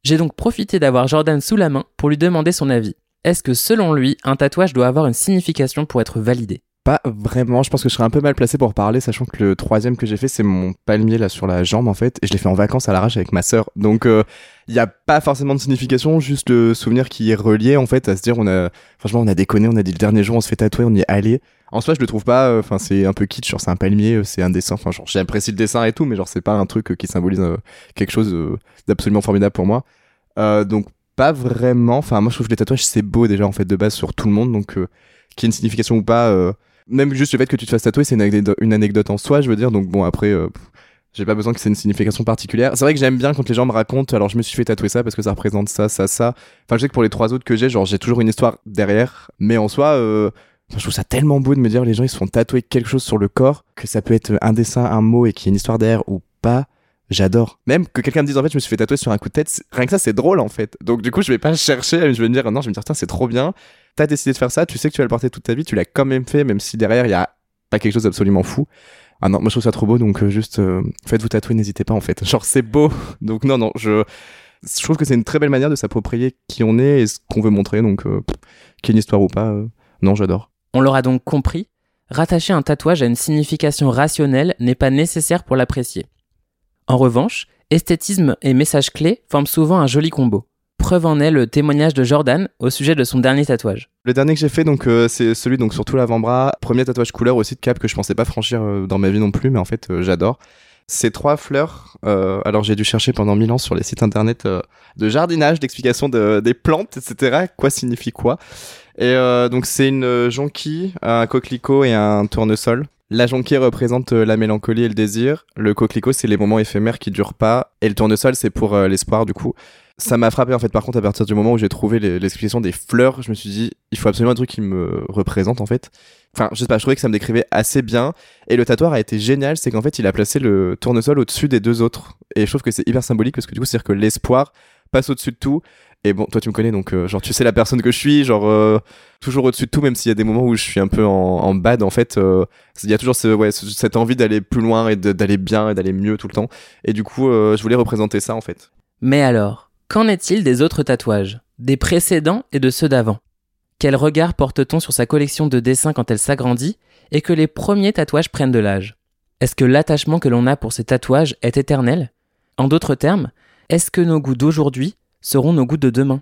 J'ai donc profité d'avoir Jordan sous la main pour lui demander son avis. Est-ce que selon lui, un tatouage doit avoir une signification pour être validé? Pas vraiment. Je pense que je serais un peu mal placé pour parler, sachant que le troisième que j'ai fait, c'est mon palmier là sur la jambe en fait, et je l'ai fait en vacances à l'arrache avec ma sœur. Donc il euh, n'y a pas forcément de signification, juste le souvenir qui est relié en fait à se dire on a, franchement on a déconné, on a dit le dernier jour on se fait tatouer, on y est allé. En soi je le trouve pas, euh, enfin c'est un peu kitsch, genre c'est un palmier, euh, c'est un dessin, enfin genre j'apprécie le dessin et tout, mais genre c'est pas un truc qui symbolise quelque chose d'absolument formidable pour moi. donc pas vraiment. Enfin moi je trouve que les tatouages c'est beau déjà en fait de base sur tout le monde, donc qu'il y ait une signification ou pas même juste le fait que tu te fasses tatouer, c'est une, anecdote en soi, je veux dire. Donc bon, après, euh, j'ai pas besoin que c'est une signification particulière. C'est vrai que j'aime bien quand les gens me racontent, alors je me suis fait tatouer ça parce que ça représente ça, ça, ça. Enfin, je sais que pour les trois autres que j'ai, genre j'ai toujours une histoire derrière. Mais en soi, euh, je trouve ça tellement beau de me dire les gens ils se font tatouer quelque chose sur le corps, que ça peut être un dessin, un mot et qu'il y ait une histoire derrière ou pas. J'adore. Même que quelqu'un me dise en fait je me suis fait tatouer sur un coup de tête, rien que ça c'est drôle en fait. Donc du coup je vais pas chercher, je vais me dire non, je vais me dire tiens c'est trop bien t'as décidé de faire ça, tu sais que tu vas le porter toute ta vie, tu l'as quand même fait, même si derrière il y a pas quelque chose d'absolument fou. Ah non, moi je trouve ça trop beau, donc euh, juste euh, faites-vous tatouer, n'hésitez pas en fait. Genre c'est beau, donc non non, je trouve que c'est une très belle manière de s'approprier qui on est et ce qu'on veut montrer, donc euh, qu'il y ait une histoire ou pas, non j'adore. On l'aura donc compris, rattacher un tatouage à une signification rationnelle n'est pas nécessaire pour l'apprécier. En revanche, esthétisme et message clé forment souvent un joli combo. Preuve en est le témoignage de Jordan au sujet de son dernier tatouage. Le dernier que j'ai fait, donc euh, c'est celui donc sur tout l'avant-bras. Premier tatouage couleur aussi de cap que je pensais pas franchir euh, dans ma vie non plus, mais en fait euh, j'adore. Ces trois fleurs, alors j'ai dû chercher pendant mille ans sur les sites internet de jardinage, d'explication de, des plantes, etc. Quoi signifie quoi? Et donc c'est une jonquille, un coquelicot et un tournesol. La jonquille représente la mélancolie et le désir. Le coquelicot, c'est les moments éphémères qui durent pas. Et le tournesol, c'est pour l'espoir, du coup ça m'a frappé en fait. Par contre à partir du moment où j'ai trouvé l'explication des fleurs je me suis dit il faut absolument un truc qui me représente en fait. Enfin je sais pas je trouvais que ça me décrivait assez bien. Et le tatoueur a été génial c'est qu'en fait il a placé le tournesol au-dessus des deux autres. Et je trouve que c'est hyper symbolique parce que du coup c'est à dire que l'espoir passe au-dessus de tout. Et bon toi tu me connais donc euh, genre tu sais la personne que je suis genre euh, toujours au-dessus de tout même s'il y a des moments où je suis un peu en, bad en fait euh, il y a toujours cette envie d'aller plus loin et d'aller bien et d'aller mieux tout le temps. Et du coup je voulais représenter ça en fait. Mais alors Qu'en est-il des autres tatouages, des précédents et de ceux d'avant? Quel regard porte-t-on sur sa collection de dessins quand elle s'agrandit et que les premiers tatouages prennent de l'âge? Est-ce que l'attachement que l'on a pour ces tatouages est éternel? En d'autres termes, est-ce que nos goûts d'aujourd'hui seront nos goûts de demain?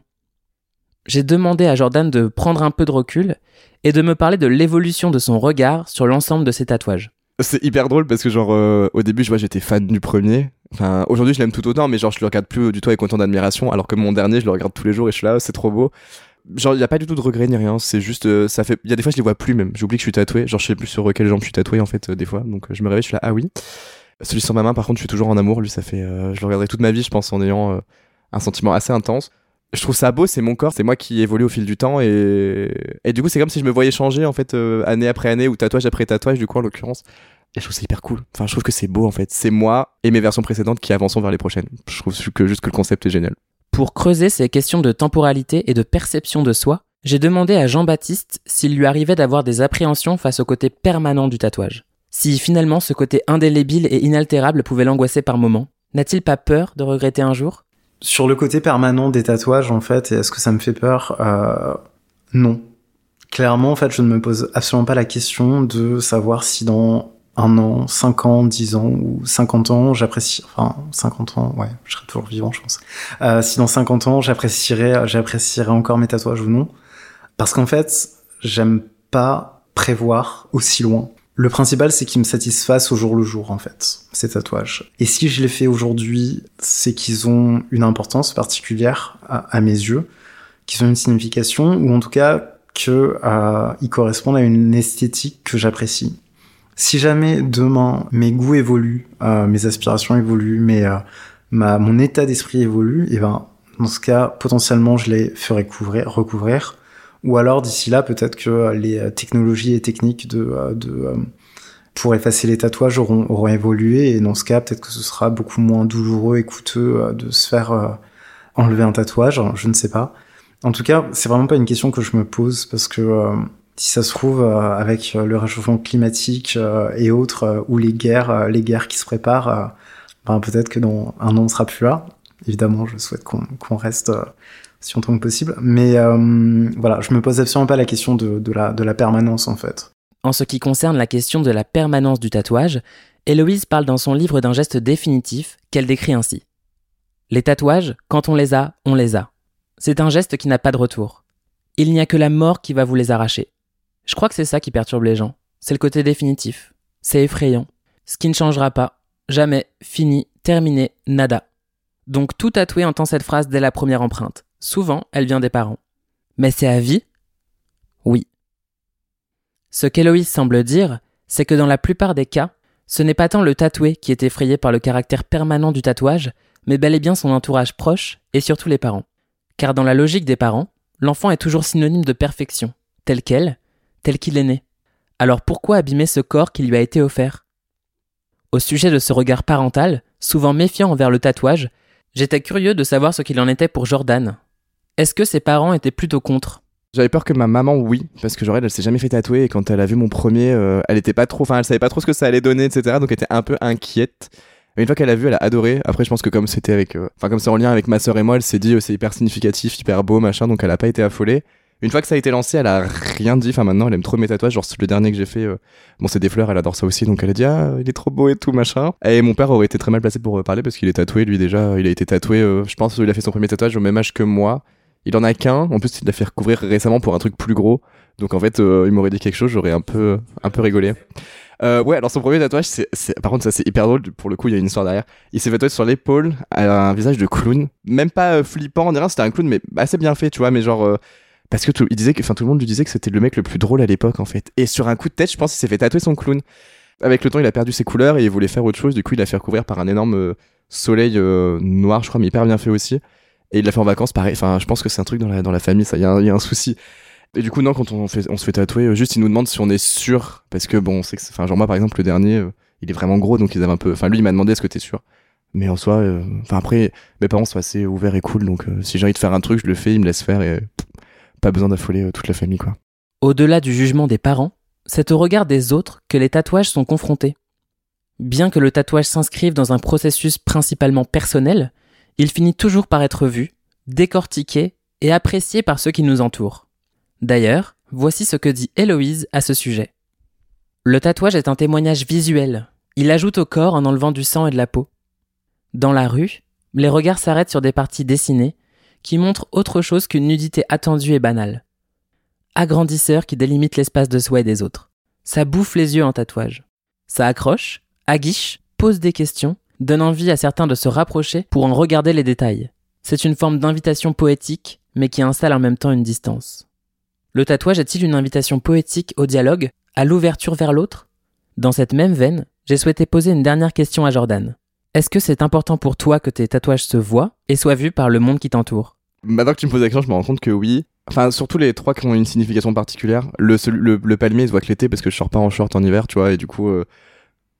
J'ai demandé à Jordan de prendre un peu de recul et de me parler de l'évolution de son regard sur l'ensemble de ses tatouages. C'est hyper drôle parce que genre euh, au début je vois j'étais fan du premier. Enfin aujourd'hui je l'aime tout autant mais genre je le regarde plus du tout avec autant d'admiration alors que mon dernier je le regarde tous les jours et je suis là c'est trop beau. Genre il y a pas du tout de regret ni rien, c'est juste euh, ça fait il y a des fois je les vois plus même. J'oublie que je suis tatoué, genre je sais plus sur quelle jambe je suis tatoué en fait euh, des fois. Donc je me réveille, je suis là ah oui. Celui sur ma main par contre, je suis toujours en amour, lui ça fait je le regarderai toute ma vie je pense en ayant un sentiment assez intense je trouve ça beau, c'est mon corps, c'est moi qui évolue au fil du temps et, et du coup c'est comme si je me voyais changer en fait année après année ou tatouage après tatouage du coup en l'occurrence. Et je trouve ça hyper cool. Enfin, je trouve que c'est beau en fait. C'est moi et mes versions précédentes qui avançons vers les prochaines. Je trouve que juste que le concept est génial. Pour creuser ces questions de temporalité et de perception de soi, j'ai demandé à Jean-Baptiste s'il lui arrivait d'avoir des appréhensions face au côté permanent du tatouage. Si finalement ce côté indélébile et inaltérable pouvait l'angoisser par moments, n'a-t-il pas peur de regretter un jour? Sur le côté permanent des tatouages, en fait, est-ce que ça me fait peur euh, Non. Clairement, en fait, je ne me pose absolument pas la question de savoir si dans un an, cinq ans, dix ans ou cinquante ans, j'apprécie, enfin, cinquante ans, ouais, je serai toujours vivant, je pense. Euh, si dans cinquante ans, j'apprécierais, j'apprécierais encore mes tatouages ou non. Parce qu'en fait, j'aime pas prévoir aussi loin. Le principal, c'est qu'ils me satisfassent au jour le jour, en fait, ces tatouages. Et si je les fais aujourd'hui, c'est qu'ils ont une importance particulière à, mes yeux, qu'ils ont une signification, ou en tout cas qu'ils euh, correspondent à une esthétique que j'apprécie. Si jamais demain mes goûts évoluent, euh, mes aspirations évoluent, mais euh, ma, mon état d'esprit évolue, et ben dans ce cas potentiellement je les ferai couvrir, recouvrir ou alors d'ici là, peut-être que euh, les euh, technologies et techniques de, euh, de pour effacer les tatouages auront, auront évolué et dans ce cas, peut-être que ce sera beaucoup moins douloureux et coûteux de se faire enlever un tatouage. Je ne sais pas. En tout cas, c'est vraiment pas une question que je me pose parce que si ça se trouve avec le réchauffement climatique et autres ou les guerres, les guerres qui se préparent, ben peut-être que dans un an on sera plus là. Évidemment, je souhaite qu'on reste si longtemps que possible. Mais euh, voilà, je me pose absolument pas la question de, la, de la permanence en fait. En ce qui concerne la question de la permanence du tatouage, Héloïse parle dans son livre d'un geste définitif qu'elle décrit ainsi. Les tatouages, quand on les a, on les a. C'est un geste qui n'a pas de retour. Il n'y a que la mort qui va vous les arracher. Je crois que c'est ça qui perturbe les gens. C'est le côté définitif. C'est effrayant. Ce qui ne changera pas. Jamais. Fini. Terminé. Nada. Donc tout tatoué entend cette phrase dès la première empreinte. Souvent, elle vient des parents. Mais c'est à vie? Oui. Ce qu'Héloïse semble dire, c'est que dans la plupart des cas, ce n'est pas tant le tatoué qui est effrayé par le caractère permanent du tatouage, mais bel et bien son entourage proche et surtout les parents. Car dans la logique des parents, l'enfant est toujours synonyme de perfection, tel qu'elle, tel qu'il est né. Alors pourquoi abîmer ce corps qui lui a été offert? Au sujet de ce regard parental, souvent méfiant envers le tatouage, j'étais curieux de savoir ce qu'il en était pour Jordan, est-ce que ses parents étaient plutôt contre? J'avais peur que ma maman, oui, parce que genre elle, s'est jamais fait tatouer et quand elle a vu mon premier, euh, elle était pas trop, enfin elle savait pas trop ce que ça allait donner, etc. Donc elle était un peu inquiète. Mais une fois qu'elle a vu, elle a adoré. Après, je pense que comme c'était avec, euh, enfin comme c'est en lien avec ma sœur et moi, elle s'est dit euh, c'est hyper significatif, hyper beau, machin. Donc elle a pas été affolée. Une fois que ça a été lancé, elle a rien dit. Enfin maintenant, elle aime trop mes tatouages. Genre le dernier que j'ai fait, bon c'est des fleurs, elle adore ça aussi. Donc elle a dit ah il est trop beau et tout machin. Et mon père aurait été très mal placé pour parler parce qu'il est tatoué lui déjà. Il a été tatoué. je pense qu'il a fait son premier tatouage au même âge que moi. Il en a qu'un. En plus, il l'a fait recouvrir récemment pour un truc plus gros. Donc en fait, euh, il m'aurait dit quelque chose, j'aurais un peu, un peu rigolé. Euh, ouais, alors son premier tatouage, par contre, ça c'est hyper drôle. Pour le coup, il y a une histoire derrière. Il s'est tatoué sur l'épaule un visage de clown, même pas euh, flippant, rien. C'était un clown, mais assez bien fait, tu vois. Mais genre, parce que tout, il disait que, tout le monde lui disait que c'était le mec le plus drôle à l'époque, en fait. Et sur un coup de tête, je pense, qu'il s'est fait tatouer son clown. Avec le temps, il a perdu ses couleurs et il voulait faire autre chose. Du coup, il a fait recouvrir par un énorme soleil noir, je crois, mais hyper bien fait aussi. Et il l'a fait en vacances, pareil. Enfin, je pense que c'est un truc dans la, dans la famille, ça. Il y, a un souci. Et du coup, non, quand on, fait, on se fait tatouer, euh, juste, il nous demande si on est sûr. Parce que bon, c'est que, enfin, genre, moi, par exemple, le dernier, euh, il est vraiment gros, donc ils avaient un peu. Enfin, lui, il m'a demandé est-ce que t'es sûr. Mais en soi, euh, enfin, après, mes parents sont assez ouverts et cool, donc si j'ai envie de faire un truc, je le fais, ils me laissent faire et pas besoin d'affoler toute la famille, quoi. Au-delà du jugement des parents, c'est au regard des autres que les tatouages sont confrontés. Bien que le tatouage s'inscrive dans un processus principalement personnel, il finit toujours par être vu, décortiqué et apprécié par ceux qui nous entourent. D'ailleurs, voici ce que dit Héloïse à ce sujet. Le tatouage est un témoignage visuel. Il ajoute au corps en enlevant du sang et de la peau. Dans la rue, les regards s'arrêtent sur des parties dessinées qui montrent autre chose qu'une nudité attendue et banale. Agrandisseur qui délimite l'espace de soi et des autres. Ça bouffe les yeux en tatouage. Ça accroche, aguiche, pose des questions, donne envie à certains de se rapprocher pour en regarder les détails. C'est une forme d'invitation poétique, mais qui installe en même temps une distance. Le tatouage est-il une invitation poétique au dialogue, à l'ouverture vers l'autre? Dans cette même veine, j'ai souhaité poser une dernière question à Jordan. Est-ce que c'est important pour toi que tes tatouages se voient et soient vus par le monde qui t'entoure? Maintenant que tu me poses la question, je me rends compte que oui. Enfin, surtout les trois qui ont une signification particulière. Le, palmier, il se voit que l'été parce que je sors pas en short en hiver, tu vois, et du coup, euh,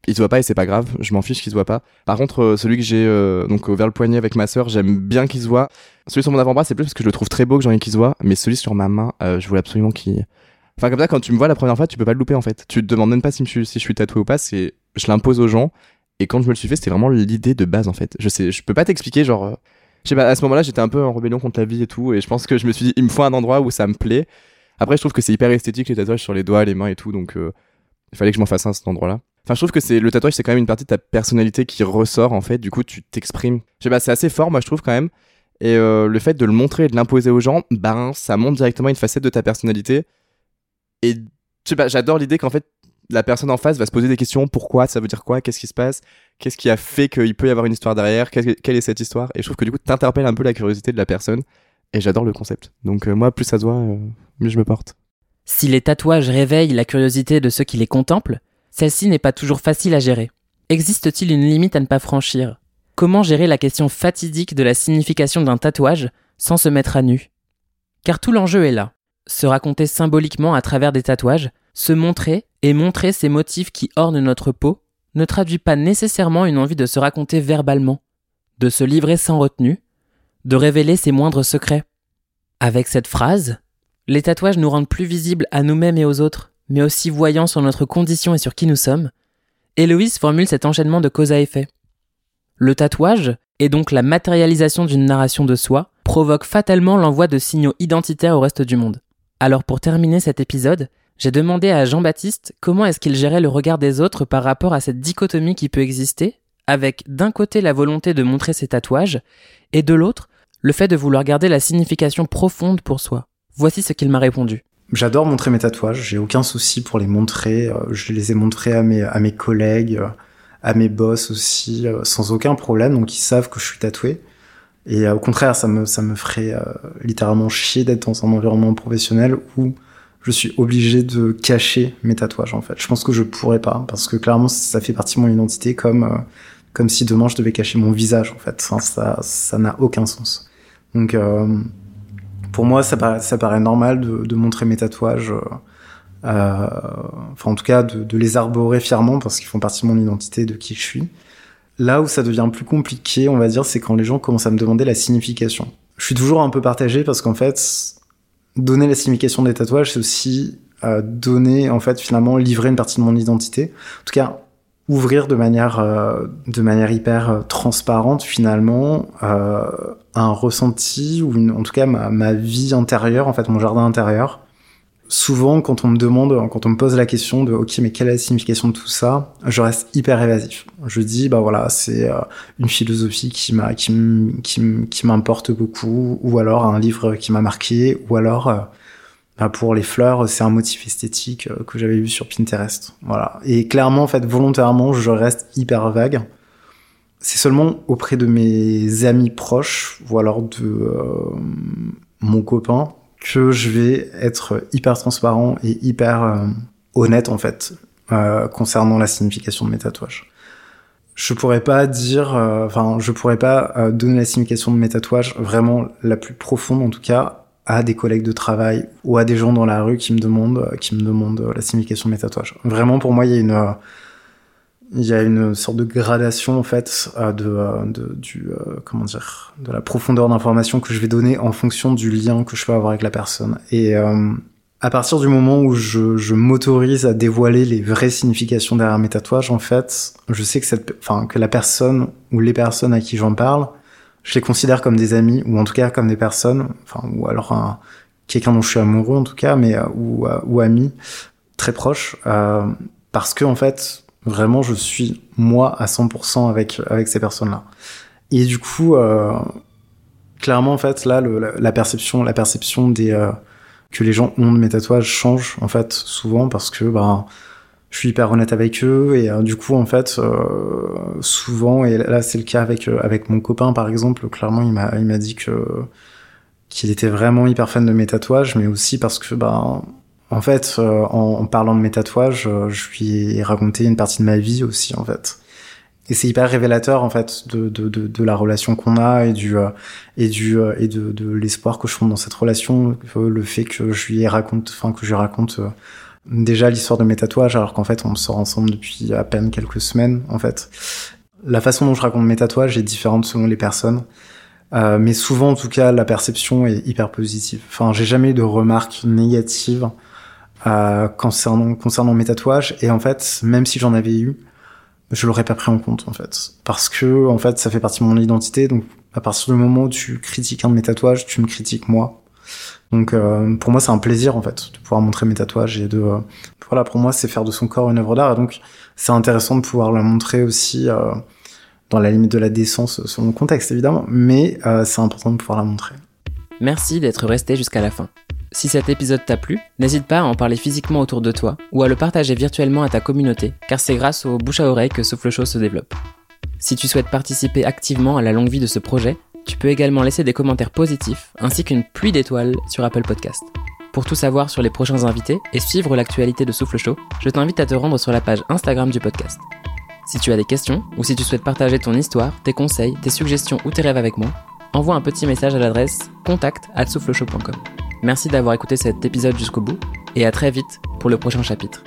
il se voit pas et c'est pas grave, je m'en fiche qu'il se voit pas. Par contre, euh, celui que j'ai euh, donc vers le poignet avec ma sœur, j'aime bien qu'il se voit. Celui sur mon avant-bras, c'est plus parce que je le trouve très beau que j'ai envie qu'il se voit, mais celui sur ma main, euh, je voulais absolument qu'il. Enfin, comme ça, quand tu me vois la première fois, tu peux pas le louper en fait. Tu te demandes même pas si, je, si je suis tatoué ou pas, c'est je l'impose aux gens. Et quand je me le suis fait, c'était vraiment l'idée de base en fait. Je sais, je peux pas t'expliquer, genre, je sais pas, à ce moment-là, j'étais un peu en rébellion contre la vie et tout, et je pense que je me suis dit, il me faut un endroit où ça me plaît. Après, je trouve que c'est hyper esthétique les tatouages sur les doigts, les mains et tout, donc euh, il fallait que je m'en fasse un à cet endroit-là. Enfin, je trouve que c'est le tatouage, c'est quand même une partie de ta personnalité qui ressort en fait. Du coup, tu t'exprimes. Je sais pas, c'est assez fort, moi je trouve quand même. Et euh, le fait de le montrer et de l'imposer aux gens, ben ça montre directement une facette de ta personnalité. Et je sais pas, j'adore l'idée qu'en fait la personne en face va se poser des questions. Pourquoi? Ça veut dire quoi? Qu'est-ce qui se passe? Qu'est-ce qui a fait qu'il peut y avoir une histoire derrière? Quelle est cette histoire? Et je trouve que du coup, t'interpelles un peu la curiosité de la personne. Et j'adore le concept. Donc euh, moi, plus ça se voit, euh, mieux je me porte. Si les tatouages réveillent la curiosité de ceux qui les contemplent, celle-ci n'est pas toujours facile à gérer. Existe-t-il une limite à ne pas franchir? Comment gérer la question fatidique de la signification d'un tatouage sans se mettre à nu? Car tout l'enjeu est là. Se raconter symboliquement à travers des tatouages, se montrer et montrer ces motifs qui ornent notre peau ne traduit pas nécessairement une envie de se raconter verbalement, de se livrer sans retenue, de révéler ses moindres secrets. Avec cette phrase, les tatouages nous rendent plus visibles à nous-mêmes et aux autres, mais aussi voyants sur notre condition et sur qui nous sommes. Héloïse formule cet enchaînement de cause à effet. Le tatouage, et donc la matérialisation d'une narration de soi, provoque fatalement l'envoi de signaux identitaires au reste du monde. Alors pour terminer cet épisode, j'ai demandé à Jean-Baptiste comment est-ce qu'il gérait le regard des autres par rapport à cette dichotomie qui peut exister, avec d'un côté la volonté de montrer ses tatouages, et de l'autre, le fait de vouloir garder la signification profonde pour soi. Voici ce qu'il m'a répondu. J'adore montrer mes tatouages, j'ai aucun souci pour les montrer, euh, je les ai montrés à mes, à mes collègues, euh, à mes boss aussi, euh, sans aucun problème, donc ils savent que je suis tatoué. Et au contraire, ça me, ça me ferait littéralement chier d'être dans un environnement professionnel où je suis obligé de cacher mes tatouages en fait. Je pense que je pourrais pas, parce que clairement ça fait partie de mon identité comme, comme si demain je devais cacher mon visage en fait. Enfin, ça ça n'a aucun sens. Donc pour moi, ça paraît, normal de, de montrer mes tatouages. Euh, euh, enfin, en tout cas, de, de, les arborer fièrement parce qu'ils font partie de mon identité, de qui je suis. Là où ça devient plus compliqué, on va dire, c'est quand les gens commencent à me demander la signification. Je suis toujours un peu partagé parce qu'en fait, donner la signification des tatouages, c'est aussi euh, donner, en fait, finalement, livrer une partie de mon identité. En tout cas, ouvrir de manière euh, de manière hyper euh, transparente finalement euh, un ressenti ou une, en tout cas ma, ma, vie intérieure en fait mon jardin intérieur. Souvent quand on me demande quand on me pose la question de ok mais quelle est la signification de tout ça je reste hyper évasif. Je dis bah voilà c'est euh, une philosophie qui m'a qui qui m'importe beaucoup ou alors un livre qui m'a marqué ou alors bah, pour les fleurs, c'est un motif esthétique euh, que j'avais vu sur Pinterest. Voilà. Et clairement, en fait, volontairement, je reste hyper vague. C'est seulement auprès de mes amis proches ou alors de euh, mon copain que je vais être hyper transparent et hyper euh, honnête en fait euh, concernant la signification de mes tatouages. Je pourrais pas dire, enfin, je pourrais pas donner la signification de mes tatouages vraiment la plus profonde en tout cas à des collègues de travail ou à des gens dans la rue qui me demandent, qui me demandent la signification de mes tatouages. Vraiment, pour moi, il y a une, il y a une sorte de gradation en fait de, de du comment dire, de la profondeur d'information que je vais donner en fonction du lien que je peux avoir avec la personne. Et euh, à partir du moment où je, je m'autorise à dévoiler les vraies significations derrière mes tatouages, en fait, je sais que cette, enfin, que la personne ou les personnes à qui j'en parle je les considère comme des amis ou en tout cas comme des personnes, enfin ou alors un, quelqu'un dont je suis amoureux en tout cas, mais euh, ou euh, ou ami très proche, euh, parce que en fait vraiment je suis moi à 100% avec avec ces personnes-là. Et du coup, euh, clairement en fait là le, la, perception la perception des euh, que les gens ont de mes tatouages change en fait souvent parce que ben je suis hyper honnête avec eux et euh, du coup en fait euh, souvent et là c'est le cas avec euh, avec mon copain par exemple clairement il m'a il m'a dit que qu'il était vraiment hyper fan de mes tatouages mais aussi parce que bah en fait euh, en, en, parlant de mes tatouages je lui ai raconté une partie de ma vie aussi en fait. Et c'est hyper révélateur en fait de de de, de la relation qu'on a et du et du et de de l'espoir que je fonde dans cette relation le fait que je lui raconte enfin que je lui raconte déjà l'histoire de mes tatouages alors qu'en fait on sort ensemble depuis à peine quelques semaines en fait. La façon dont je raconte mes tatouages est différente selon les personnes. Euh, mais souvent en tout cas la perception est hyper positive. Enfin j'ai jamais eu de remarques négatives euh, concernant, concernant mes tatouages et en fait même si j'en avais eu je l'aurais pas pris en compte en fait parce que en fait ça fait partie de mon identité donc À partir du moment où tu critiques un de mes tatouages, tu me critiques moi. Donc euh, pour moi c'est un plaisir en fait de pouvoir montrer mes tatouages et de euh, voilà pour moi c'est faire de son corps une œuvre d'art et donc c'est intéressant de pouvoir la montrer aussi euh, dans la limite de la décence selon le contexte évidemment mais c'est important de pouvoir la montrer. Merci d'être resté jusqu'à la fin. Si cet épisode t'a plu, n'hésite pas à en parler physiquement autour de toi ou à le partager virtuellement à ta communauté, car c'est grâce au bouche à oreille que Souffle Chaud se développe. Si tu souhaites participer activement à la longue vie de ce projet, tu peux également laisser des commentaires positifs ainsi qu'une pluie d'étoiles sur Apple Podcast. Pour tout savoir sur les prochains invités et suivre l'actualité de Souffle Chaud, je t'invite à te rendre sur la page Instagram du podcast. Si tu as des questions ou si tu souhaites partager ton histoire, tes conseils, tes suggestions ou tes rêves avec moi, envoie un petit message à l'adresse contact@soufflechaud.com. Merci d'avoir écouté cet épisode jusqu'au bout et à très vite pour le prochain chapitre.